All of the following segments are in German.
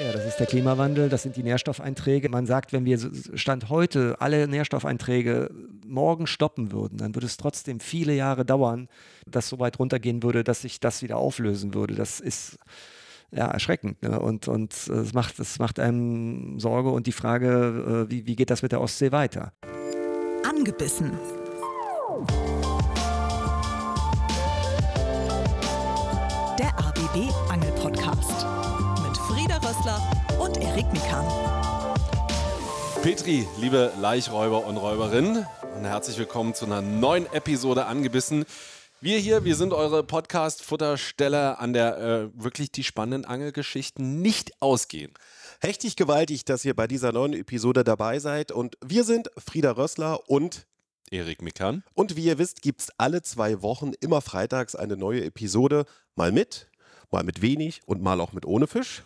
Ja, das ist der Klimawandel, das sind die Nährstoffeinträge. Man sagt, wenn wir Stand heute alle Nährstoffeinträge morgen stoppen würden, dann würde es trotzdem viele Jahre dauern, dass so weit runtergehen würde, dass sich das wieder auflösen würde. Das ist ja, erschreckend. Ne? Und, und es, macht, es macht einem Sorge und die Frage, äh, wie, wie geht das mit der Ostsee weiter? Angebissen. Der ABB Angel Rössler und Erik Mikan. Petri, liebe Laichräuber und Räuberinnen, und herzlich willkommen zu einer neuen Episode Angebissen. Wir hier, wir sind eure Podcast-Futtersteller, an der äh, wirklich die spannenden Angelgeschichten nicht ausgehen. Hechtig gewaltig, dass ihr bei dieser neuen Episode dabei seid. Und wir sind Frieda Rössler und Erik Mikan. Und wie ihr wisst, gibt es alle zwei Wochen immer freitags eine neue Episode. Mal mit, mal mit wenig und mal auch mit ohne Fisch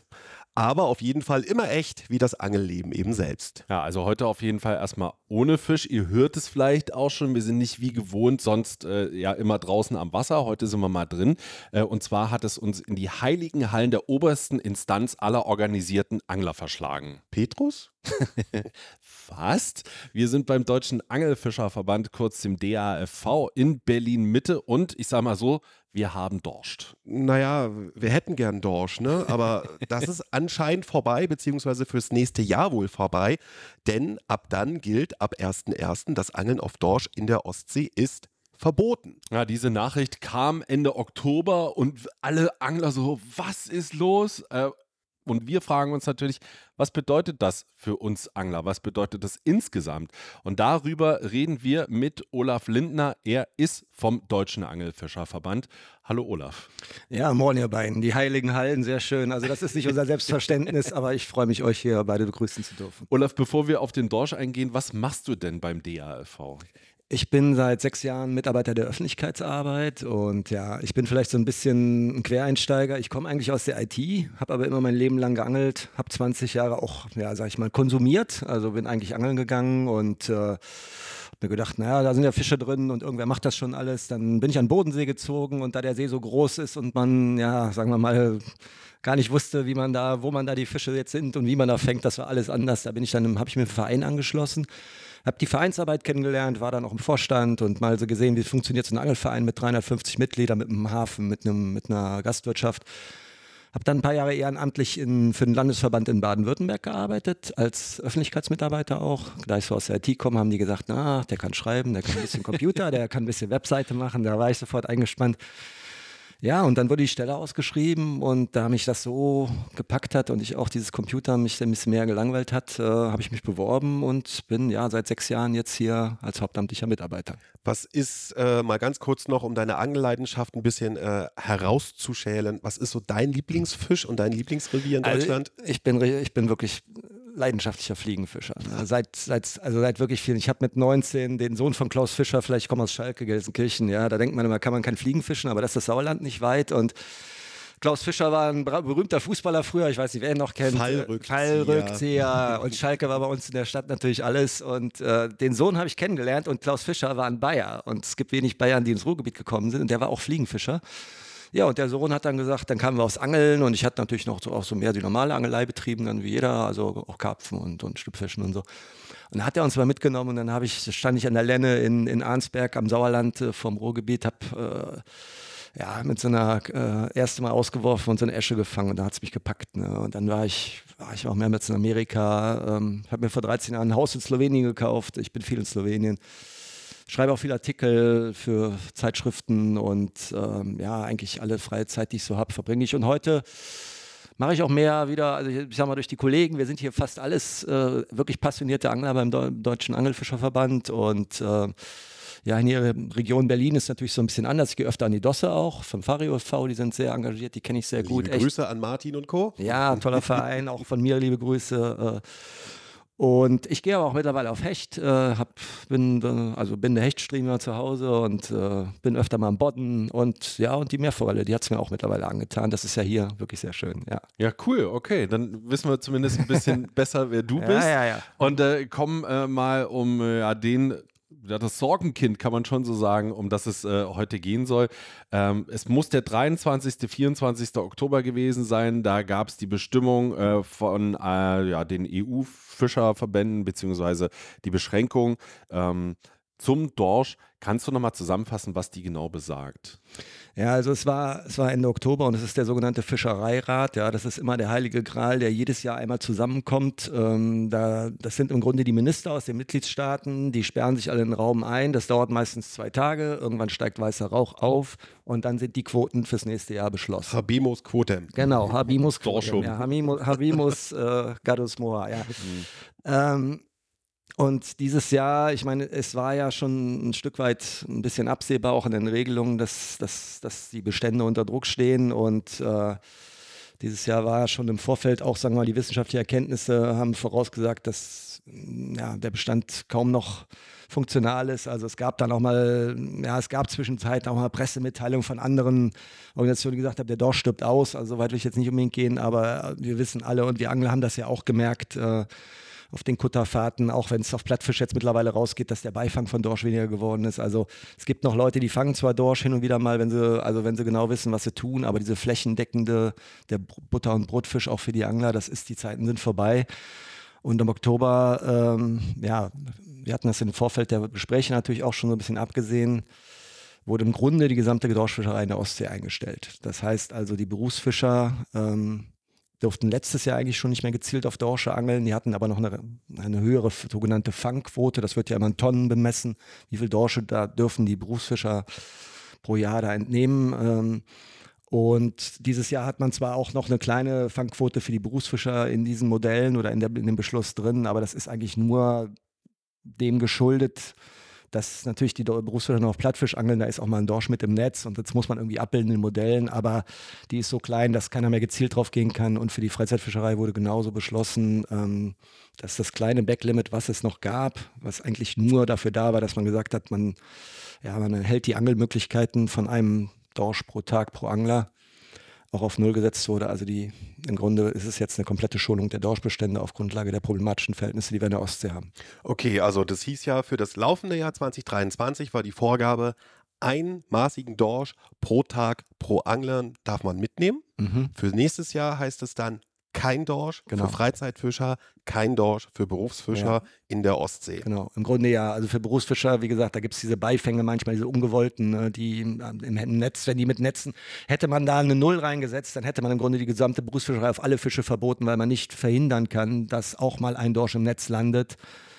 aber auf jeden Fall immer echt, wie das Angelleben eben selbst. Ja, also heute auf jeden Fall erstmal ohne Fisch. Ihr hört es vielleicht auch schon, wir sind nicht wie gewohnt, sonst äh, ja immer draußen am Wasser. Heute sind wir mal drin. Äh, und zwar hat es uns in die heiligen Hallen der obersten Instanz aller organisierten Angler verschlagen. Petrus? Fast. Wir sind beim Deutschen Angelfischerverband, kurz dem DAFV, in Berlin Mitte und ich sag mal so, wir haben Dorscht. Naja, wir hätten gern Dorsch, ne? Aber das ist anscheinend vorbei, beziehungsweise fürs nächste Jahr wohl vorbei. Denn ab dann gilt ab 1.1. das Angeln auf Dorsch in der Ostsee ist verboten. Ja, diese Nachricht kam Ende Oktober und alle Angler so, was ist los? Äh, und wir fragen uns natürlich, was bedeutet das für uns Angler? Was bedeutet das insgesamt? Und darüber reden wir mit Olaf Lindner. Er ist vom Deutschen Angelfischerverband. Hallo Olaf. Ja, moin ihr beiden. Die heiligen Hallen, sehr schön. Also das ist nicht unser Selbstverständnis, aber ich freue mich, euch hier beide begrüßen zu dürfen. Olaf, bevor wir auf den Dorsch eingehen, was machst du denn beim DALV? Ich bin seit sechs Jahren Mitarbeiter der Öffentlichkeitsarbeit und ja, ich bin vielleicht so ein bisschen ein Quereinsteiger. Ich komme eigentlich aus der IT, habe aber immer mein Leben lang geangelt, habe 20 Jahre auch, ja, sag ich mal, konsumiert. Also bin eigentlich angeln gegangen und äh, mir gedacht, naja, da sind ja Fische drin und irgendwer macht das schon alles. Dann bin ich an den Bodensee gezogen und da der See so groß ist und man, ja, sagen wir mal, gar nicht wusste, wie man da, wo man da die Fische jetzt sind und wie man da fängt, das war alles anders. Da bin ich dann, habe ich mir einen Verein angeschlossen habe die Vereinsarbeit kennengelernt, war dann auch im Vorstand und mal so gesehen, wie funktioniert so ein Angelverein mit 350 Mitgliedern, mit einem Hafen, mit, einem, mit einer Gastwirtschaft. Habe dann ein paar Jahre ehrenamtlich in, für den Landesverband in Baden-Württemberg gearbeitet, als Öffentlichkeitsmitarbeiter auch. Da ich so aus der IT komme, haben die gesagt, na, der kann schreiben, der kann ein bisschen Computer, der kann ein bisschen Webseite machen. Da war ich sofort eingespannt. Ja, und dann wurde die Stelle ausgeschrieben und da mich das so gepackt hat und ich auch dieses Computer mich ein bisschen mehr gelangweilt hat, äh, habe ich mich beworben und bin ja seit sechs Jahren jetzt hier als hauptamtlicher Mitarbeiter. Was ist, äh, mal ganz kurz noch, um deine Angelleidenschaft ein bisschen äh, herauszuschälen, was ist so dein Lieblingsfisch und dein Lieblingsrevier in also Deutschland? Also ich, bin, ich bin wirklich leidenschaftlicher Fliegenfischer. Ne? Seit, seit, also seit wirklich vielen. Ich habe mit 19 den Sohn von Klaus Fischer, vielleicht ich komme aus Schalke, Gelsenkirchen, ja, da denkt man immer, kann man kein Fliegen fischen, aber das ist das Sauerland nicht weit und Klaus Fischer war ein berühmter Fußballer früher, ich weiß nicht, wer ihn noch kennt. Fallrückzieher. Fallrückzieher. Und Schalke war bei uns in der Stadt natürlich alles. Und äh, den Sohn habe ich kennengelernt und Klaus Fischer war ein Bayer. Und es gibt wenig Bayern, die ins Ruhrgebiet gekommen sind. Und der war auch Fliegenfischer. Ja, und der Sohn hat dann gesagt, dann kamen wir aufs Angeln und ich hatte natürlich noch so, auch so mehr die normale Angelei betrieben, dann wie jeder, also auch Karpfen und, und Stüpfischen und so. Und dann hat er uns mal mitgenommen und dann habe ich, stand ich an der Lenne in, in Arnsberg am Sauerland äh, vom Ruhrgebiet, habe äh, ja, mit so einer äh, erste Mal ausgeworfen und so eine Esche gefangen und da hat es mich gepackt. Ne? Und dann war ich, war ich auch mehrmals in Amerika, ähm, habe mir vor 13 Jahren ein Haus in Slowenien gekauft, ich bin viel in Slowenien schreibe auch viele Artikel für Zeitschriften und ähm, ja, eigentlich alle freie Zeit, die ich so habe, verbringe ich. Und heute mache ich auch mehr wieder, also ich sag mal durch die Kollegen, wir sind hier fast alles äh, wirklich passionierte Angler beim Deu Deutschen Angelfischerverband und äh, ja, in ihrer Region Berlin ist natürlich so ein bisschen anders. Ich gehe öfter an die Dosse auch, vom Fario v, die sind sehr engagiert, die kenne ich sehr liebe gut. Grüße an Martin und Co. Ja, toller Verein, auch von mir liebe Grüße. Äh, und ich gehe aber auch mittlerweile auf Hecht, äh, hab, bin, äh, also bin der Hechtstreamer zu Hause und äh, bin öfter mal am Bodden und ja, und die Meerforelle, die hat es mir auch mittlerweile angetan. Das ist ja hier wirklich sehr schön, ja. Ja, cool, okay. Dann wissen wir zumindest ein bisschen besser, wer du bist. Ja, ja, ja. Und äh, kommen äh, mal um äh, ja, den ja, das Sorgenkind, kann man schon so sagen, um das es äh, heute gehen soll. Ähm, es muss der 23., 24. Oktober gewesen sein. Da gab es die Bestimmung äh, von äh, ja, den EU-Fischerverbänden beziehungsweise die Beschränkung ähm, zum Dorsch. Kannst du nochmal zusammenfassen, was die genau besagt? Ja, also es war, es war Ende Oktober und es ist der sogenannte Fischereirat. Ja, das ist immer der heilige Gral, der jedes Jahr einmal zusammenkommt. Ähm, da, das sind im Grunde die Minister aus den Mitgliedstaaten, die sperren sich alle in den Raum ein. Das dauert meistens zwei Tage. Irgendwann steigt weißer Rauch auf und dann sind die Quoten fürs nächste Jahr beschlossen. Habimus Quotem. Genau, Habimus Quotem. Ja, Habimus, Habimus äh, Gadus Moa, ja. Mhm. Ähm, und dieses Jahr, ich meine, es war ja schon ein Stück weit ein bisschen absehbar, auch in den Regelungen, dass, dass, dass die Bestände unter Druck stehen. Und äh, dieses Jahr war schon im Vorfeld auch, sagen wir mal, die wissenschaftlichen Erkenntnisse haben vorausgesagt, dass ja, der Bestand kaum noch funktional ist. Also es gab dann auch mal, ja, es gab zwischenzeitlich auch mal Pressemitteilungen von anderen Organisationen, die gesagt haben, der Dorsch stirbt aus. Also so weit will ich jetzt nicht unbedingt gehen, aber wir wissen alle und wir Angler haben das ja auch gemerkt. Äh, auf den Kutterfahrten, auch wenn es auf Plattfisch jetzt mittlerweile rausgeht, dass der Beifang von Dorsch weniger geworden ist. Also es gibt noch Leute, die fangen zwar Dorsch hin und wieder mal, wenn sie, also wenn sie genau wissen, was sie tun, aber diese flächendeckende, der Butter- und Brotfisch auch für die Angler, das ist, die Zeiten sind vorbei. Und im Oktober, ähm, ja, wir hatten das im Vorfeld der Gespräche natürlich auch schon so ein bisschen abgesehen, wurde im Grunde die gesamte Dorschfischerei in der Ostsee eingestellt. Das heißt also, die Berufsfischer ähm, durften letztes Jahr eigentlich schon nicht mehr gezielt auf Dorsche angeln. Die hatten aber noch eine, eine höhere sogenannte Fangquote. Das wird ja immer in Tonnen bemessen. Wie viel Dorsche da dürfen die Berufsfischer pro Jahr da entnehmen? Ähm, und dieses Jahr hat man zwar auch noch eine kleine Fangquote für die Berufsfischer in diesen Modellen oder in, der, in dem Beschluss drin, aber das ist eigentlich nur dem geschuldet, dass natürlich die Berufsfischer noch auf Plattfisch angeln, da ist auch mal ein Dorsch mit im Netz und das muss man irgendwie abbilden in Modellen, aber die ist so klein, dass keiner mehr gezielt drauf gehen kann und für die Freizeitfischerei wurde genauso beschlossen, ähm, dass das kleine Backlimit, was es noch gab, was eigentlich nur dafür da war, dass man gesagt hat, man, ja, man hält die Angelmöglichkeiten von einem Dorsch pro Tag pro Angler auch auf Null gesetzt wurde. Also die, im Grunde ist es jetzt eine komplette Schonung der Dorschbestände auf Grundlage der problematischen Verhältnisse, die wir in der Ostsee haben. Okay, also das hieß ja, für das laufende Jahr 2023 war die Vorgabe, einen maßigen Dorsch pro Tag pro Angler darf man mitnehmen. Mhm. Für nächstes Jahr heißt es dann kein Dorsch genau. für Freizeitfischer, kein Dorsch für Berufsfischer ja. in der Ostsee. Genau, im Grunde ja. Also für Berufsfischer, wie gesagt, da gibt es diese Beifänge, manchmal diese ungewollten, ne, die im, im, Netz, wenn die mit Netzen, hätte man da eine Null reingesetzt, dann hätte man im Grunde die gesamte Berufsfischerei auf alle Fische verboten, weil man nicht verhindern kann, dass auch mal ein Dorsch im Netz landet.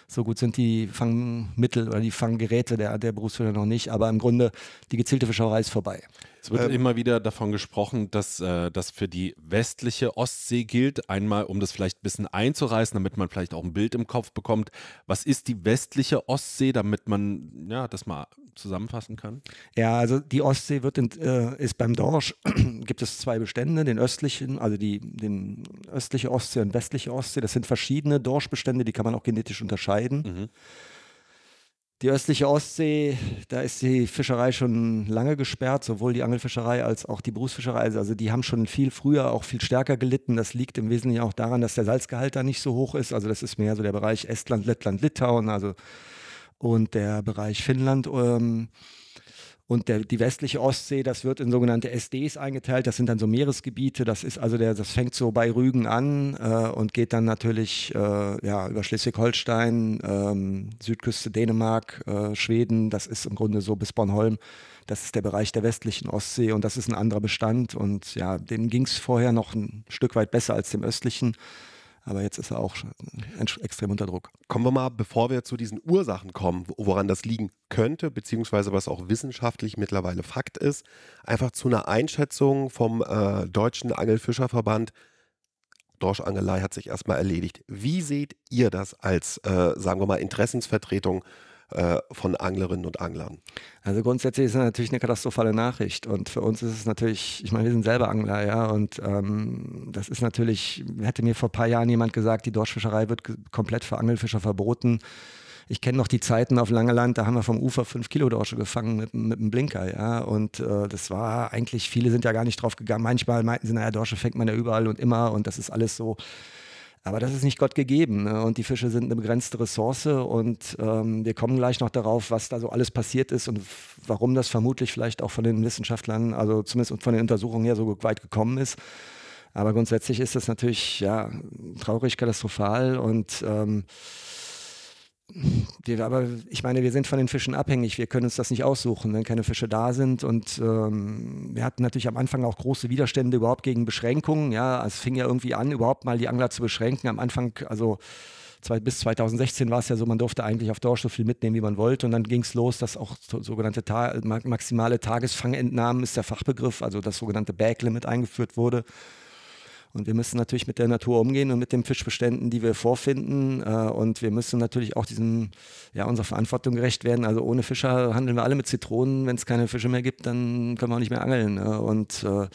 So gut sind die Fangmittel oder die Fanggeräte der, der Berufsfischer noch nicht, aber im Grunde die gezielte Fischerei ist vorbei. Es wird ähm, immer wieder davon gesprochen, dass äh, das für die westliche Ostsee gilt. Einmal, um das vielleicht ein bisschen einzureißen, damit man vielleicht auch ein Bild im Kopf bekommt. Was ist die westliche Ostsee, damit man ja, das mal zusammenfassen kann? Ja, also die Ostsee wird in, äh, ist beim Dorsch, gibt es zwei Bestände, den östlichen, also die den östliche Ostsee und westliche Ostsee. Das sind verschiedene Dorschbestände, die kann man auch genetisch unterscheiden. Mhm. Die östliche Ostsee, da ist die Fischerei schon lange gesperrt, sowohl die Angelfischerei als auch die Berufsfischerei. Also die haben schon viel früher, auch viel stärker gelitten. Das liegt im Wesentlichen auch daran, dass der Salzgehalt da nicht so hoch ist. Also das ist mehr so der Bereich Estland, Lettland, Litauen, also und der Bereich Finnland. Ähm, und der, die westliche Ostsee, das wird in sogenannte SDs eingeteilt. Das sind dann so Meeresgebiete. Das ist also der, das fängt so bei Rügen an äh, und geht dann natürlich äh, ja, über Schleswig-Holstein, ähm, Südküste Dänemark, äh, Schweden. Das ist im Grunde so bis Bornholm. Das ist der Bereich der westlichen Ostsee und das ist ein anderer Bestand. Und ja, dem ging es vorher noch ein Stück weit besser als dem östlichen. Aber jetzt ist er auch extrem unter Druck. Kommen wir mal, bevor wir zu diesen Ursachen kommen, woran das liegen könnte, beziehungsweise was auch wissenschaftlich mittlerweile Fakt ist, einfach zu einer Einschätzung vom äh, Deutschen Angelfischerverband. Dorschangelei hat sich erstmal erledigt. Wie seht ihr das als, äh, sagen wir mal, Interessensvertretung äh, von Anglerinnen und Anglern? Also grundsätzlich ist es natürlich eine katastrophale Nachricht und für uns ist es natürlich, ich meine, wir sind selber Angler, ja, und ähm, das ist natürlich, hätte mir vor ein paar Jahren jemand gesagt, die Dorschfischerei wird komplett für Angelfischer verboten. Ich kenne noch die Zeiten auf Langeland, da haben wir vom Ufer fünf Kilo Dorsche gefangen mit, mit einem Blinker, ja. Und äh, das war eigentlich, viele sind ja gar nicht drauf gegangen. Manchmal meinten sie, naja, Dorsche fängt man ja überall und immer und das ist alles so Aber das ist nicht Gott gegeben. Ne? Und die Fische sind eine begrenzte Ressource. Und ähm, wir kommen gleich noch darauf, was da so alles passiert ist und warum das vermutlich vielleicht auch von den Wissenschaftlern, also zumindest von den Untersuchungen her so weit gekommen ist. Aber grundsätzlich ist das natürlich ja traurig, katastrophal und ähm, wir, aber ich meine, wir sind von den Fischen abhängig. Wir können uns das nicht aussuchen, wenn keine Fische da sind. Und ähm, wir hatten natürlich am Anfang auch große Widerstände überhaupt gegen Beschränkungen. Ja, es fing ja irgendwie an, überhaupt mal die Angler zu beschränken. Am Anfang, also zwei, bis 2016 war es ja so, man durfte eigentlich auf Dorsch so viel mitnehmen, wie man wollte. Und dann ging es los, dass auch so, sogenannte Ta maximale Tagesfangentnahmen ist der Fachbegriff, also das sogenannte Bag-Limit eingeführt wurde. Und wir müssen natürlich mit der Natur umgehen und mit den Fischbeständen, die wir vorfinden. Äh, und wir müssen natürlich auch diesem, ja, unserer Verantwortung gerecht werden. Also ohne Fischer handeln wir alle mit Zitronen. Wenn es keine Fische mehr gibt, dann können wir auch nicht mehr angeln. Ne? Und äh,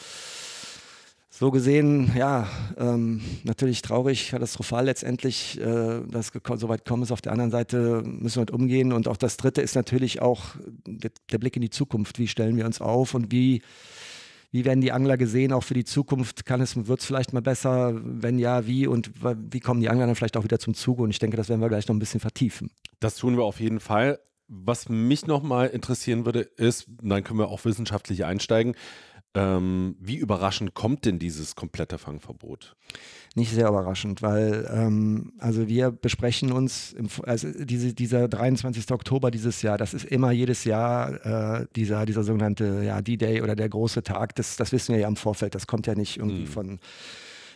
so gesehen, ja, ähm, natürlich traurig, katastrophal letztendlich, äh, dass so weit gekommen ist. Auf der anderen Seite müssen wir mit umgehen. Und auch das Dritte ist natürlich auch der, der Blick in die Zukunft. Wie stellen wir uns auf und wie wie werden die Angler gesehen, auch für die Zukunft? Kann es, wird es vielleicht mal besser? Wenn ja, wie? Und wie kommen die Angler dann vielleicht auch wieder zum Zuge? Und ich denke, das werden wir gleich noch ein bisschen vertiefen. Das tun wir auf jeden Fall. Was mich nochmal interessieren würde, ist, dann können wir auch wissenschaftlich einsteigen, ähm, wie überraschend kommt denn dieses komplette Fangverbot? Nicht sehr überraschend, weil ähm, also wir besprechen uns, im, also diese, dieser 23. Oktober dieses Jahr, das ist immer jedes Jahr äh, dieser, dieser sogenannte ja, D-Day oder der große Tag, das, das wissen wir ja im Vorfeld, das kommt ja nicht irgendwie mhm. von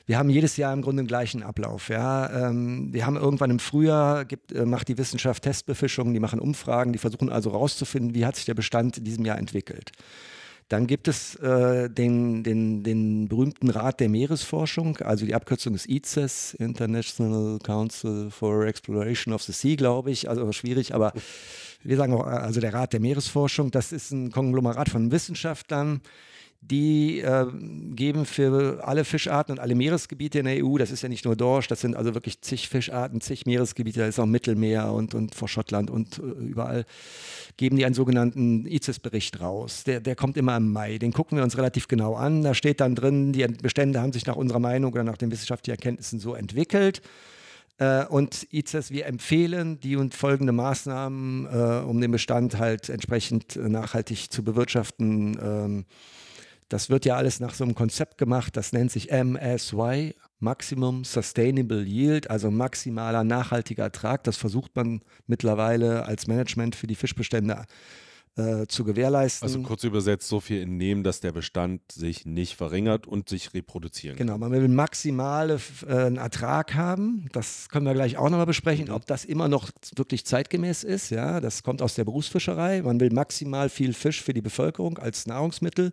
wir haben jedes Jahr im Grunde den gleichen Ablauf. Ja. Ähm, wir haben irgendwann im Frühjahr, gibt, äh, macht die Wissenschaft Testbefischungen, die machen Umfragen, die versuchen also herauszufinden, wie hat sich der Bestand in diesem Jahr entwickelt. Dann gibt es äh, den, den, den berühmten Rat der Meeresforschung, also die Abkürzung ist ICES, International Council for Exploration of the Sea, glaube ich. Also schwierig, aber wir sagen auch, also der Rat der Meeresforschung, das ist ein Konglomerat von Wissenschaftlern, die äh, geben für alle Fischarten und alle Meeresgebiete in der EU, das ist ja nicht nur Dorsch, das sind also wirklich zig Fischarten, zig Meeresgebiete, da ist auch Mittelmeer und, und vor Schottland und äh, überall, geben die einen sogenannten ICES-Bericht raus. Der, der kommt immer im Mai, den gucken wir uns relativ genau an. Da steht dann drin, die Bestände haben sich nach unserer Meinung oder nach den wissenschaftlichen Erkenntnissen so entwickelt. Äh, und ICES, wir empfehlen die und folgende Maßnahmen, äh, um den Bestand halt entsprechend äh, nachhaltig zu bewirtschaften. Ähm, das wird ja alles nach so einem Konzept gemacht, das nennt sich MSY, Maximum Sustainable Yield, also maximaler nachhaltiger Ertrag. Das versucht man mittlerweile als Management für die Fischbestände äh, zu gewährleisten. Also kurz übersetzt, so viel entnehmen, dass der Bestand sich nicht verringert und sich reproduzieren kann. Genau, man will maximale äh, Ertrag haben. Das können wir gleich auch nochmal besprechen, mhm. ob das immer noch wirklich zeitgemäß ist. Ja, das kommt aus der Berufsfischerei. Man will maximal viel Fisch für die Bevölkerung als Nahrungsmittel.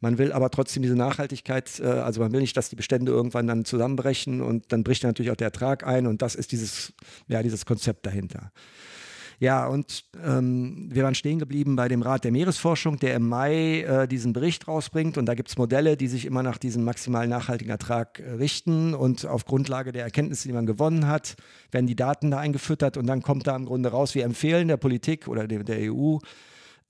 Man will aber trotzdem diese Nachhaltigkeit, äh, also man will nicht, dass die Bestände irgendwann dann zusammenbrechen und dann bricht natürlich auch der Ertrag ein und das ist dieses, ja, dieses Konzept dahinter. Ja, und ähm, wir waren stehen geblieben bei dem Rat der Meeresforschung, der im Mai äh, diesen Bericht rausbringt. Und da gibt es Modelle, die sich immer nach diesem maximal nachhaltigen Ertrag äh, richten. Und auf Grundlage der Erkenntnisse, die man gewonnen hat, werden die Daten da eingefüttert. Und dann kommt da im Grunde raus, wir empfehlen der Politik oder der, der EU,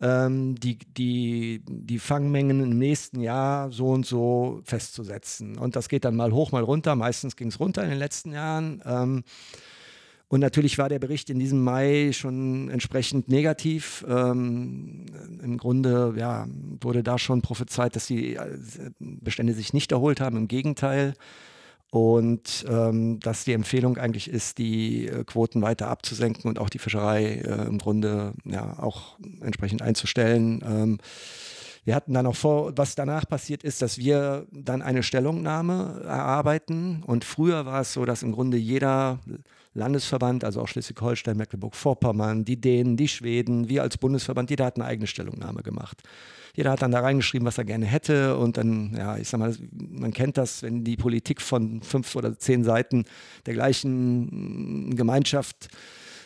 ähm, die, die, die Fangmengen im nächsten Jahr so und so festzusetzen. Und das geht dann mal hoch, mal runter. Meistens ging es runter in den letzten Jahren. Ähm, und natürlich war der Bericht in diesem Mai schon entsprechend negativ. Ähm, Im Grunde ja, wurde da schon prophezeit, dass die äh, Bestände sich nicht erholt haben. Im Gegenteil. Und ähm, dass die Empfehlung eigentlich ist, die äh, Quoten weiter abzusenken und auch die Fischerei äh, im Grunde ja auch entsprechend einzustellen. Ähm, wir hatten dann auch vor, was danach passiert ist, dass wir dann eine Stellungnahme erarbeiten. Und früher war es so, dass im Grunde jeder Landesverband, also auch Schleswig-Holstein, Mecklenburg-Vorpommern, die Dänen, die Schweden, wir als Bundesverband, jeder hat eine eigene Stellungnahme gemacht. Jeder hat dann da reingeschrieben, was er gerne hätte. Und dann, ja, ich sag mal, man kennt das, wenn die Politik von fünf oder zehn Seiten der gleichen Gemeinschaft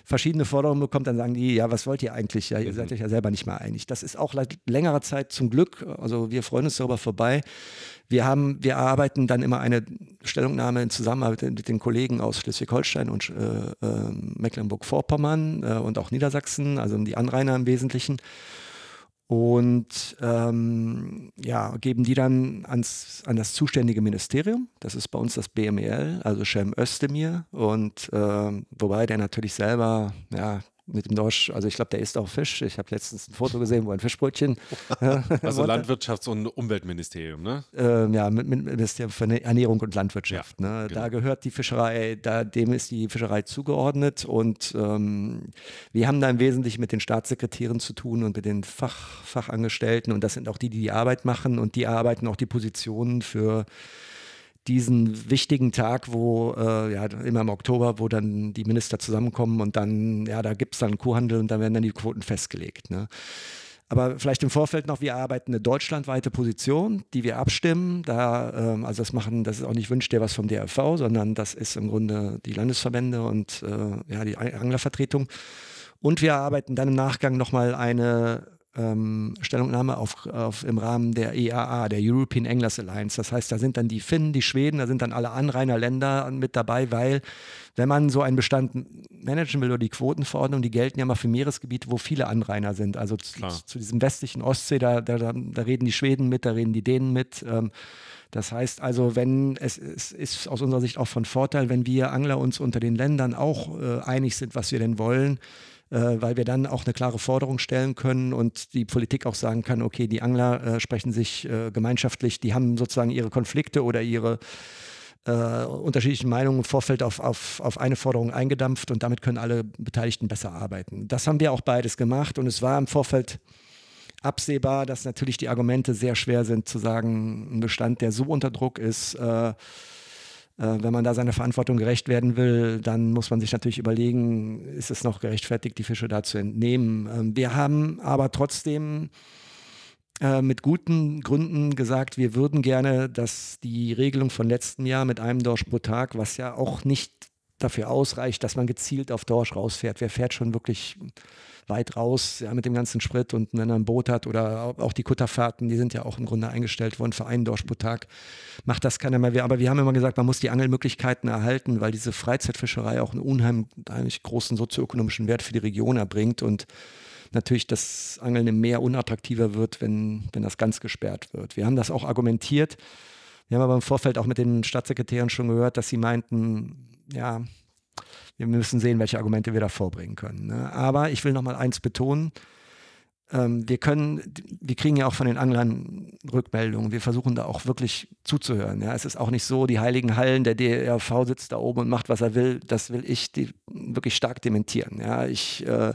verschiedene Forderungen bekommt, dann sagen die, ja, was wollt ihr eigentlich? Ja, ihr mhm. seid euch ja selber nicht mehr einig. Das ist auch seit längerer Zeit zum Glück, also wir freuen uns darüber vorbei. Wir haben, wir erarbeiten dann immer eine Stellungnahme in Zusammenarbeit mit den Kollegen aus Schleswig-Holstein und äh, äh, Mecklenburg-Vorpommern äh, und auch Niedersachsen, also die Anrainer im Wesentlichen. Und ähm, ja, geben die dann ans, an das zuständige Ministerium. Das ist bei uns das BMEL, also Cem Özdemir. Und äh, wobei der natürlich selber ja, mit dem Dorsch, also ich glaube, der isst auch Fisch. Ich habe letztens ein Foto gesehen, wo ein Fischbrötchen. also Landwirtschafts- und Umweltministerium, ne? Ähm, ja, mit, mit Ministerium für Ernährung und Landwirtschaft. Ja, ne? genau. Da gehört die Fischerei, da, dem ist die Fischerei zugeordnet und ähm, wir haben da im Wesentlichen mit den Staatssekretären zu tun und mit den Fach, Fachangestellten und das sind auch die, die die Arbeit machen und die arbeiten auch die Positionen für diesen wichtigen Tag, wo äh, ja immer im Oktober, wo dann die Minister zusammenkommen und dann, ja, da gibt es dann Kuhhandel und da werden dann die Quoten festgelegt. Ne? Aber vielleicht im Vorfeld noch, wir arbeiten eine deutschlandweite Position, die wir abstimmen. Da, ähm, also das machen, das ist auch nicht wünscht der was vom DRV, sondern das ist im Grunde die Landesverbände und äh, ja, die Anglervertretung. Und wir arbeiten dann im Nachgang nochmal eine ähm, Stellungnahme auf, auf, im Rahmen der EAA, der European Anglers Alliance. Das heißt, da sind dann die Finnen, die Schweden, da sind dann alle Anrainerländer mit dabei, weil wenn man so einen Bestand managen will oder die Quotenverordnung, die gelten ja mal für Meeresgebiete, wo viele Anrainer sind. Also zu, zu, diesem westlichen Ostsee, da, da, da, reden die Schweden mit, da reden die Dänen mit. Ähm, das heißt also, wenn es, es, ist aus unserer Sicht auch von Vorteil, wenn wir Angler uns unter den Ländern auch äh, einig sind, was wir denn wollen, weil wir dann auch eine klare Forderung stellen können und die Politik auch sagen kann, okay, die Angler äh, sprechen sich äh, gemeinschaftlich, die haben sozusagen ihre Konflikte oder ihre äh, unterschiedlichen Meinungen im Vorfeld auf, auf, auf eine Forderung eingedampft und damit können alle Beteiligten besser arbeiten. Das haben wir auch beides gemacht und es war im Vorfeld absehbar, dass natürlich die Argumente sehr schwer sind zu sagen, ein Bestand, der so unter Druck ist, äh, äh, wenn man da seiner Verantwortung gerecht werden will, dann muss man sich natürlich überlegen, ist es noch gerechtfertigt, die Fische da zu entnehmen. Ähm, wir haben aber trotzdem äh, mit guten Gründen gesagt, wir würden gerne, dass die Regelung von letztem Jahr mit einem Dorsch pro Tag, was ja auch nicht dafür ausreicht, dass man gezielt auf Dorsch rausfährt. Wer fährt schon wirklich weit raus ja, mit dem ganzen Sprit und wenn er ein Boot hat oder auch die Kutterfahrten, die sind ja auch im Grunde eingestellt worden für einen Dorsch pro Tag, macht das keiner mehr. Aber wir haben immer gesagt, man muss die Angelmöglichkeiten erhalten, weil diese Freizeitfischerei auch einen unheimlich großen sozioökonomischen Wert für die Region erbringt und natürlich das Angeln im Meer unattraktiver wird, wenn, wenn das ganz gesperrt wird. Wir haben das auch argumentiert. Wir haben aber im Vorfeld auch mit den Staatssekretären schon gehört, dass sie meinten, ja, wir müssen sehen, welche Argumente wir da vorbringen können. Ne? Aber ich will noch mal eins betonen. Ähm, wir können, wir kriegen ja auch von den Anglern Rückmeldungen. Wir versuchen da auch wirklich zuzuhören. Ja? Es ist auch nicht so, die heiligen Hallen, der DRV sitzt da oben und macht, was er will. Das will ich wirklich stark dementieren. Ja? Ich, äh,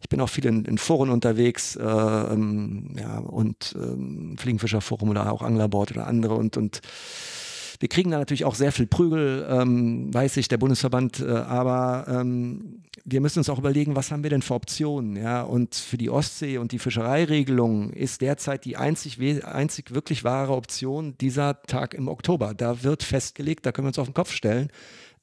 ich bin auch viel in, in Foren unterwegs äh, ähm, ja, und ähm, Fliegenfischerforum oder auch Anglerboard oder andere und, und wir kriegen da natürlich auch sehr viel Prügel, ähm, weiß ich, der Bundesverband, äh, aber ähm, wir müssen uns auch überlegen, was haben wir denn für Optionen, ja, und für die Ostsee und die Fischereiregelung ist derzeit die einzig, einzig wirklich wahre Option dieser Tag im Oktober. Da wird festgelegt, da können wir uns auf den Kopf stellen,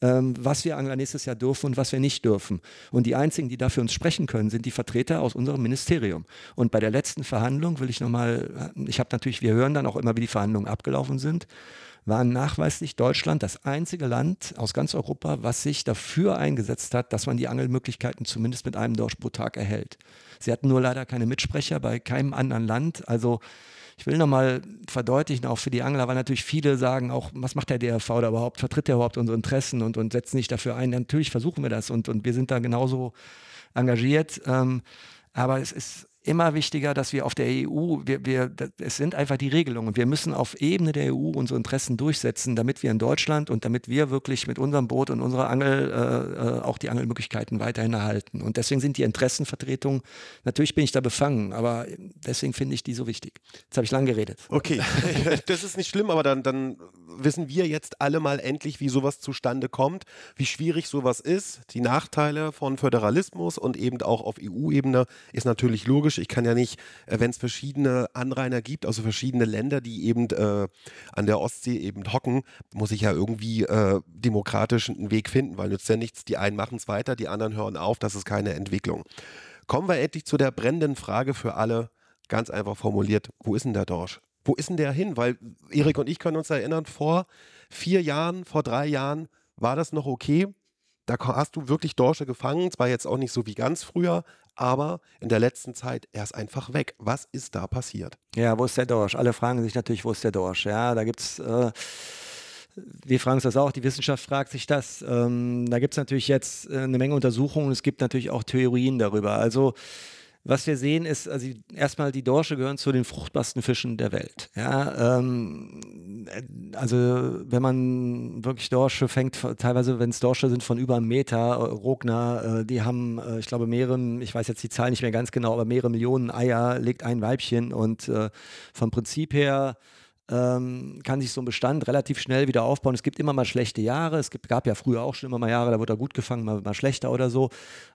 ähm, was wir Angler nächstes Jahr dürfen und was wir nicht dürfen. Und die einzigen, die dafür uns sprechen können, sind die Vertreter aus unserem Ministerium. Und bei der letzten Verhandlung will ich nochmal, ich habe natürlich, wir hören dann auch immer, wie die Verhandlungen abgelaufen sind waren nachweislich Deutschland das einzige Land aus ganz Europa, was sich dafür eingesetzt hat, dass man die Angelmöglichkeiten zumindest mit einem Dorsch pro Tag erhält. Sie hatten nur leider keine Mitsprecher bei keinem anderen Land. Also ich will nochmal verdeutlichen, auch für die Angler, weil natürlich viele sagen auch, was macht der DRV da überhaupt? Vertritt der überhaupt unsere Interessen und, und setzt nicht dafür ein? Natürlich versuchen wir das und, und wir sind da genauso engagiert. Ähm, aber es ist immer wichtiger, dass wir auf der EU, wir, wir, es sind einfach die Regelungen. Wir müssen auf Ebene der EU unsere Interessen durchsetzen, damit wir in Deutschland und damit wir wirklich mit unserem Boot und unserer Angel äh, äh, auch die Angelmöglichkeiten weiterhin erhalten. Und deswegen sind die Interessenvertretungen, natürlich bin ich da befangen, aber deswegen finde ich die so wichtig. Jetzt habe ich lang geredet. Okay, das ist nicht schlimm, aber dann, dann wissen wir jetzt alle mal endlich, wie sowas zustande kommt, wie schwierig sowas ist. Die Nachteile von Föderalismus und eben auch auf EU-Ebene ist natürlich logisch logisch. Ich kann ja nicht, äh, wenn es verschiedene Anrainer gibt, also verschiedene Länder, die eben äh, an der Ostsee eben hocken, muss ich ja irgendwie äh, demokratisch einen Weg finden, weil nützt ja nichts. Die einen machen es weiter, die anderen hören auf. Das ist keine Entwicklung. Kommen wir endlich zu der brennenden Frage für alle, ganz einfach formuliert: Wo ist denn der Dorsch? Wo ist denn der hin? Weil Erik und ich können uns erinnern, vor vier Jahren, vor drei Jahren war das noch okay da hast du wirklich Dorsche gefangen, zwar jetzt auch nicht so wie ganz früher, aber in der letzten Zeit, er ist einfach weg. Was ist da passiert? Ja, wo ist der Dorsch? Alle fragen sich natürlich, wo ist der Dorsch? Ja, da gibt es. Äh wir fragen uns das auch, die Wissenschaft fragt sich das. Ähm, da gibt es natürlich jetzt äh, eine Menge Untersuchungen, es gibt natürlich auch Theorien darüber. Also was wir sehen ist, also erstmal die Dorsche gehören zu den fruchtbarsten Fischen der Welt. Ja, ähm, also wenn man wirklich Dorsche fängt, teilweise wenn es Dorsche sind von über einem Meter, äh, Rogner, äh, die haben, äh, ich glaube, mehrere, ich weiß jetzt die Zahl nicht mehr ganz genau, aber mehrere Millionen Eier legt ein Weibchen und äh, vom Prinzip her ähm, kann sich so ein Bestand relativ schnell wieder aufbauen. Es gibt immer mal schlechte Jahre. Es gibt, gab ja früher auch schon immer mal Jahre, da wurde er gut gefangen, mal, mal schlechter oder so.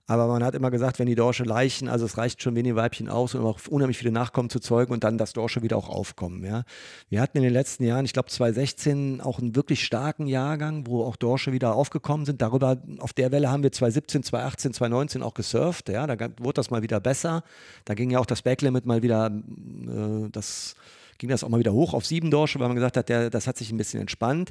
Aber man hat immer gesagt, wenn die Dorsche leichen, also es reicht schon wenige Weibchen aus, um auch unheimlich viele Nachkommen zu zeugen und dann das Dorsche wieder auch aufkommen. Ja. Wir hatten in den letzten Jahren, ich glaube 2016, auch einen wirklich starken Jahrgang, wo auch Dorsche wieder aufgekommen sind. Darüber, auf der Welle haben wir 2017, 2018, 2019 auch gesurft. Ja. Da wurde das mal wieder besser. Da ging ja auch das Backlimit mal wieder, äh, das ging das auch mal wieder hoch auf sieben Dorsche, weil man gesagt hat, der, das hat sich ein bisschen entspannt.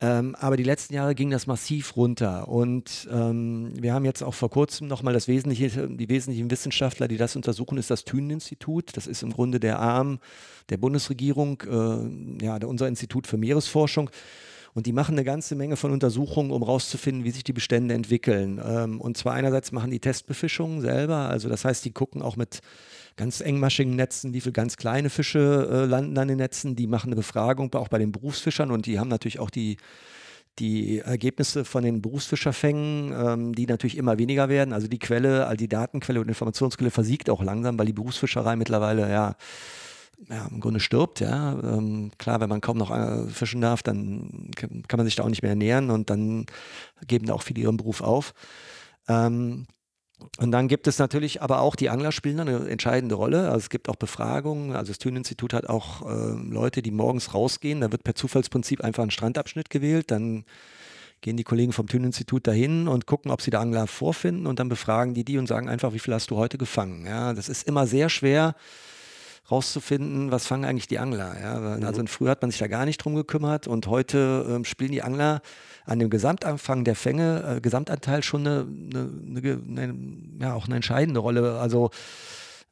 Ähm, aber die letzten Jahre ging das massiv runter. Und ähm, wir haben jetzt auch vor kurzem nochmal das Wesentliche, die wesentlichen Wissenschaftler, die das untersuchen, ist das Thünen-Institut. Das ist im Grunde der Arm der Bundesregierung, äh, ja, unser Institut für Meeresforschung. Und die machen eine ganze Menge von Untersuchungen, um herauszufinden, wie sich die Bestände entwickeln. Ähm, und zwar einerseits machen die Testbefischungen selber, also das heißt, die gucken auch mit ganz engmaschigen Netzen, wie viele ganz kleine Fische äh, landen an den Netzen. Die machen eine Befragung auch bei den Berufsfischern und die haben natürlich auch die, die Ergebnisse von den Berufsfischerfängen, ähm, die natürlich immer weniger werden. Also die Quelle, all die Datenquelle und Informationsquelle versiegt auch langsam, weil die Berufsfischerei mittlerweile ja ja, im Grunde stirbt, ja. Ähm, klar, wenn man kaum noch äh, fischen darf, dann kann man sich da auch nicht mehr ernähren und dann geben da auch viele ihren Beruf auf. Ähm, und dann gibt es natürlich aber auch, die Angler spielen eine entscheidende Rolle. Also es gibt auch Befragungen. Also das Thünen-Institut hat auch äh, Leute, die morgens rausgehen. Da wird per Zufallsprinzip einfach ein Strandabschnitt gewählt. Dann gehen die Kollegen vom Thünen-Institut dahin und gucken, ob sie da Angler vorfinden. Und dann befragen die die und sagen einfach, wie viel hast du heute gefangen. Ja, das ist immer sehr schwer rauszufinden, was fangen eigentlich die Angler. Ja? Also mhm. früher hat man sich da gar nicht drum gekümmert und heute ähm, spielen die Angler an dem Gesamtanfang der Fänge, äh, Gesamtanteil schon eine, eine, eine, eine, ja, auch eine entscheidende Rolle. Also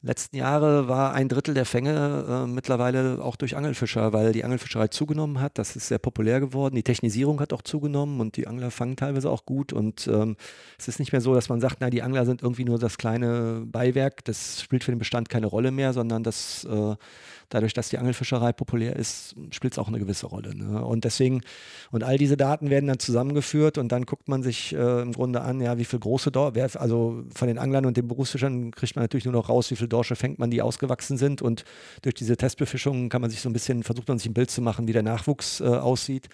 letzten Jahre war ein Drittel der Fänge äh, mittlerweile auch durch Angelfischer, weil die Angelfischerei zugenommen hat. Das ist sehr populär geworden. Die Technisierung hat auch zugenommen und die Angler fangen teilweise auch gut. Und ähm, es ist nicht mehr so, dass man sagt, na, die Angler sind irgendwie nur das kleine Beiwerk. Das spielt für den Bestand keine Rolle mehr, sondern das äh, dadurch, dass die Angelfischerei populär ist, spielt es auch eine gewisse Rolle. Ne? Und deswegen, und all diese Daten werden dann zusammengeführt und dann guckt man sich äh, im Grunde an, ja, wie viel große Dorsche, also von den Anglern und den Berufsfischern kriegt man natürlich nur noch raus, wie viele Dorsche fängt man, die ausgewachsen sind. Und durch diese Testbefischungen kann man sich so ein bisschen, versucht man sich ein Bild zu machen, wie der Nachwuchs äh, aussieht.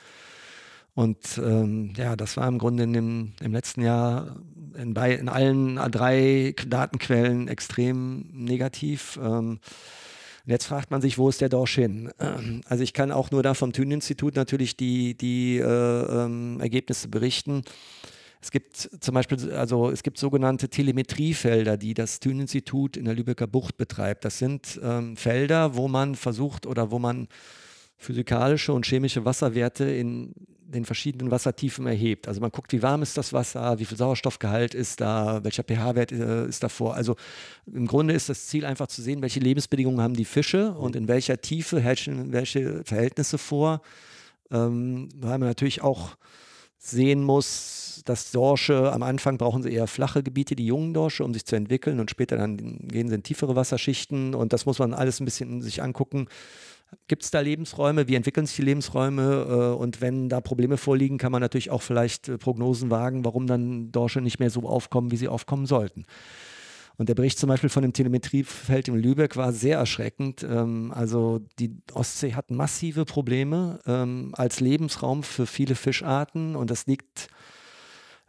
Und ähm, ja, das war im Grunde in dem, im letzten Jahr in, bei, in allen drei Datenquellen extrem negativ. Ähm, und jetzt fragt man sich, wo ist der Dorsch hin? Ähm, also ich kann auch nur da vom Thünen-Institut natürlich die, die äh, ähm, Ergebnisse berichten. Es gibt zum Beispiel, also es gibt sogenannte Telemetriefelder, die das Thünen-Institut in der Lübecker Bucht betreibt. Das sind ähm, Felder, wo man versucht oder wo man physikalische und chemische Wasserwerte in den verschiedenen Wassertiefen erhebt. Also man guckt, wie warm ist das Wasser, wie viel Sauerstoffgehalt ist da, welcher pH-Wert äh, ist davor. Also im Grunde ist das Ziel einfach zu sehen, welche Lebensbedingungen haben die Fische und in welcher Tiefe herrschen welche Verhältnisse vor. Ähm, weil man natürlich auch sehen muss, dass Dorsche am Anfang brauchen sie eher flache Gebiete, die jungen Dorsche, um sich zu entwickeln und später dann gehen sie in tiefere Wasserschichten und das muss man alles ein bisschen sich angucken Gibt es da Lebensräume? Wie entwickeln sich die Lebensräume? Äh, und wenn da Probleme vorliegen, kann man natürlich auch vielleicht äh, Prognosen wagen, warum dann Dorsche nicht mehr so aufkommen, wie sie aufkommen sollten. Und der Bericht zum Beispiel von dem Telemetriefeld in Lübeck war sehr erschreckend. Ähm, also die Ostsee hat massive Probleme ähm, als Lebensraum für viele Fischarten und das liegt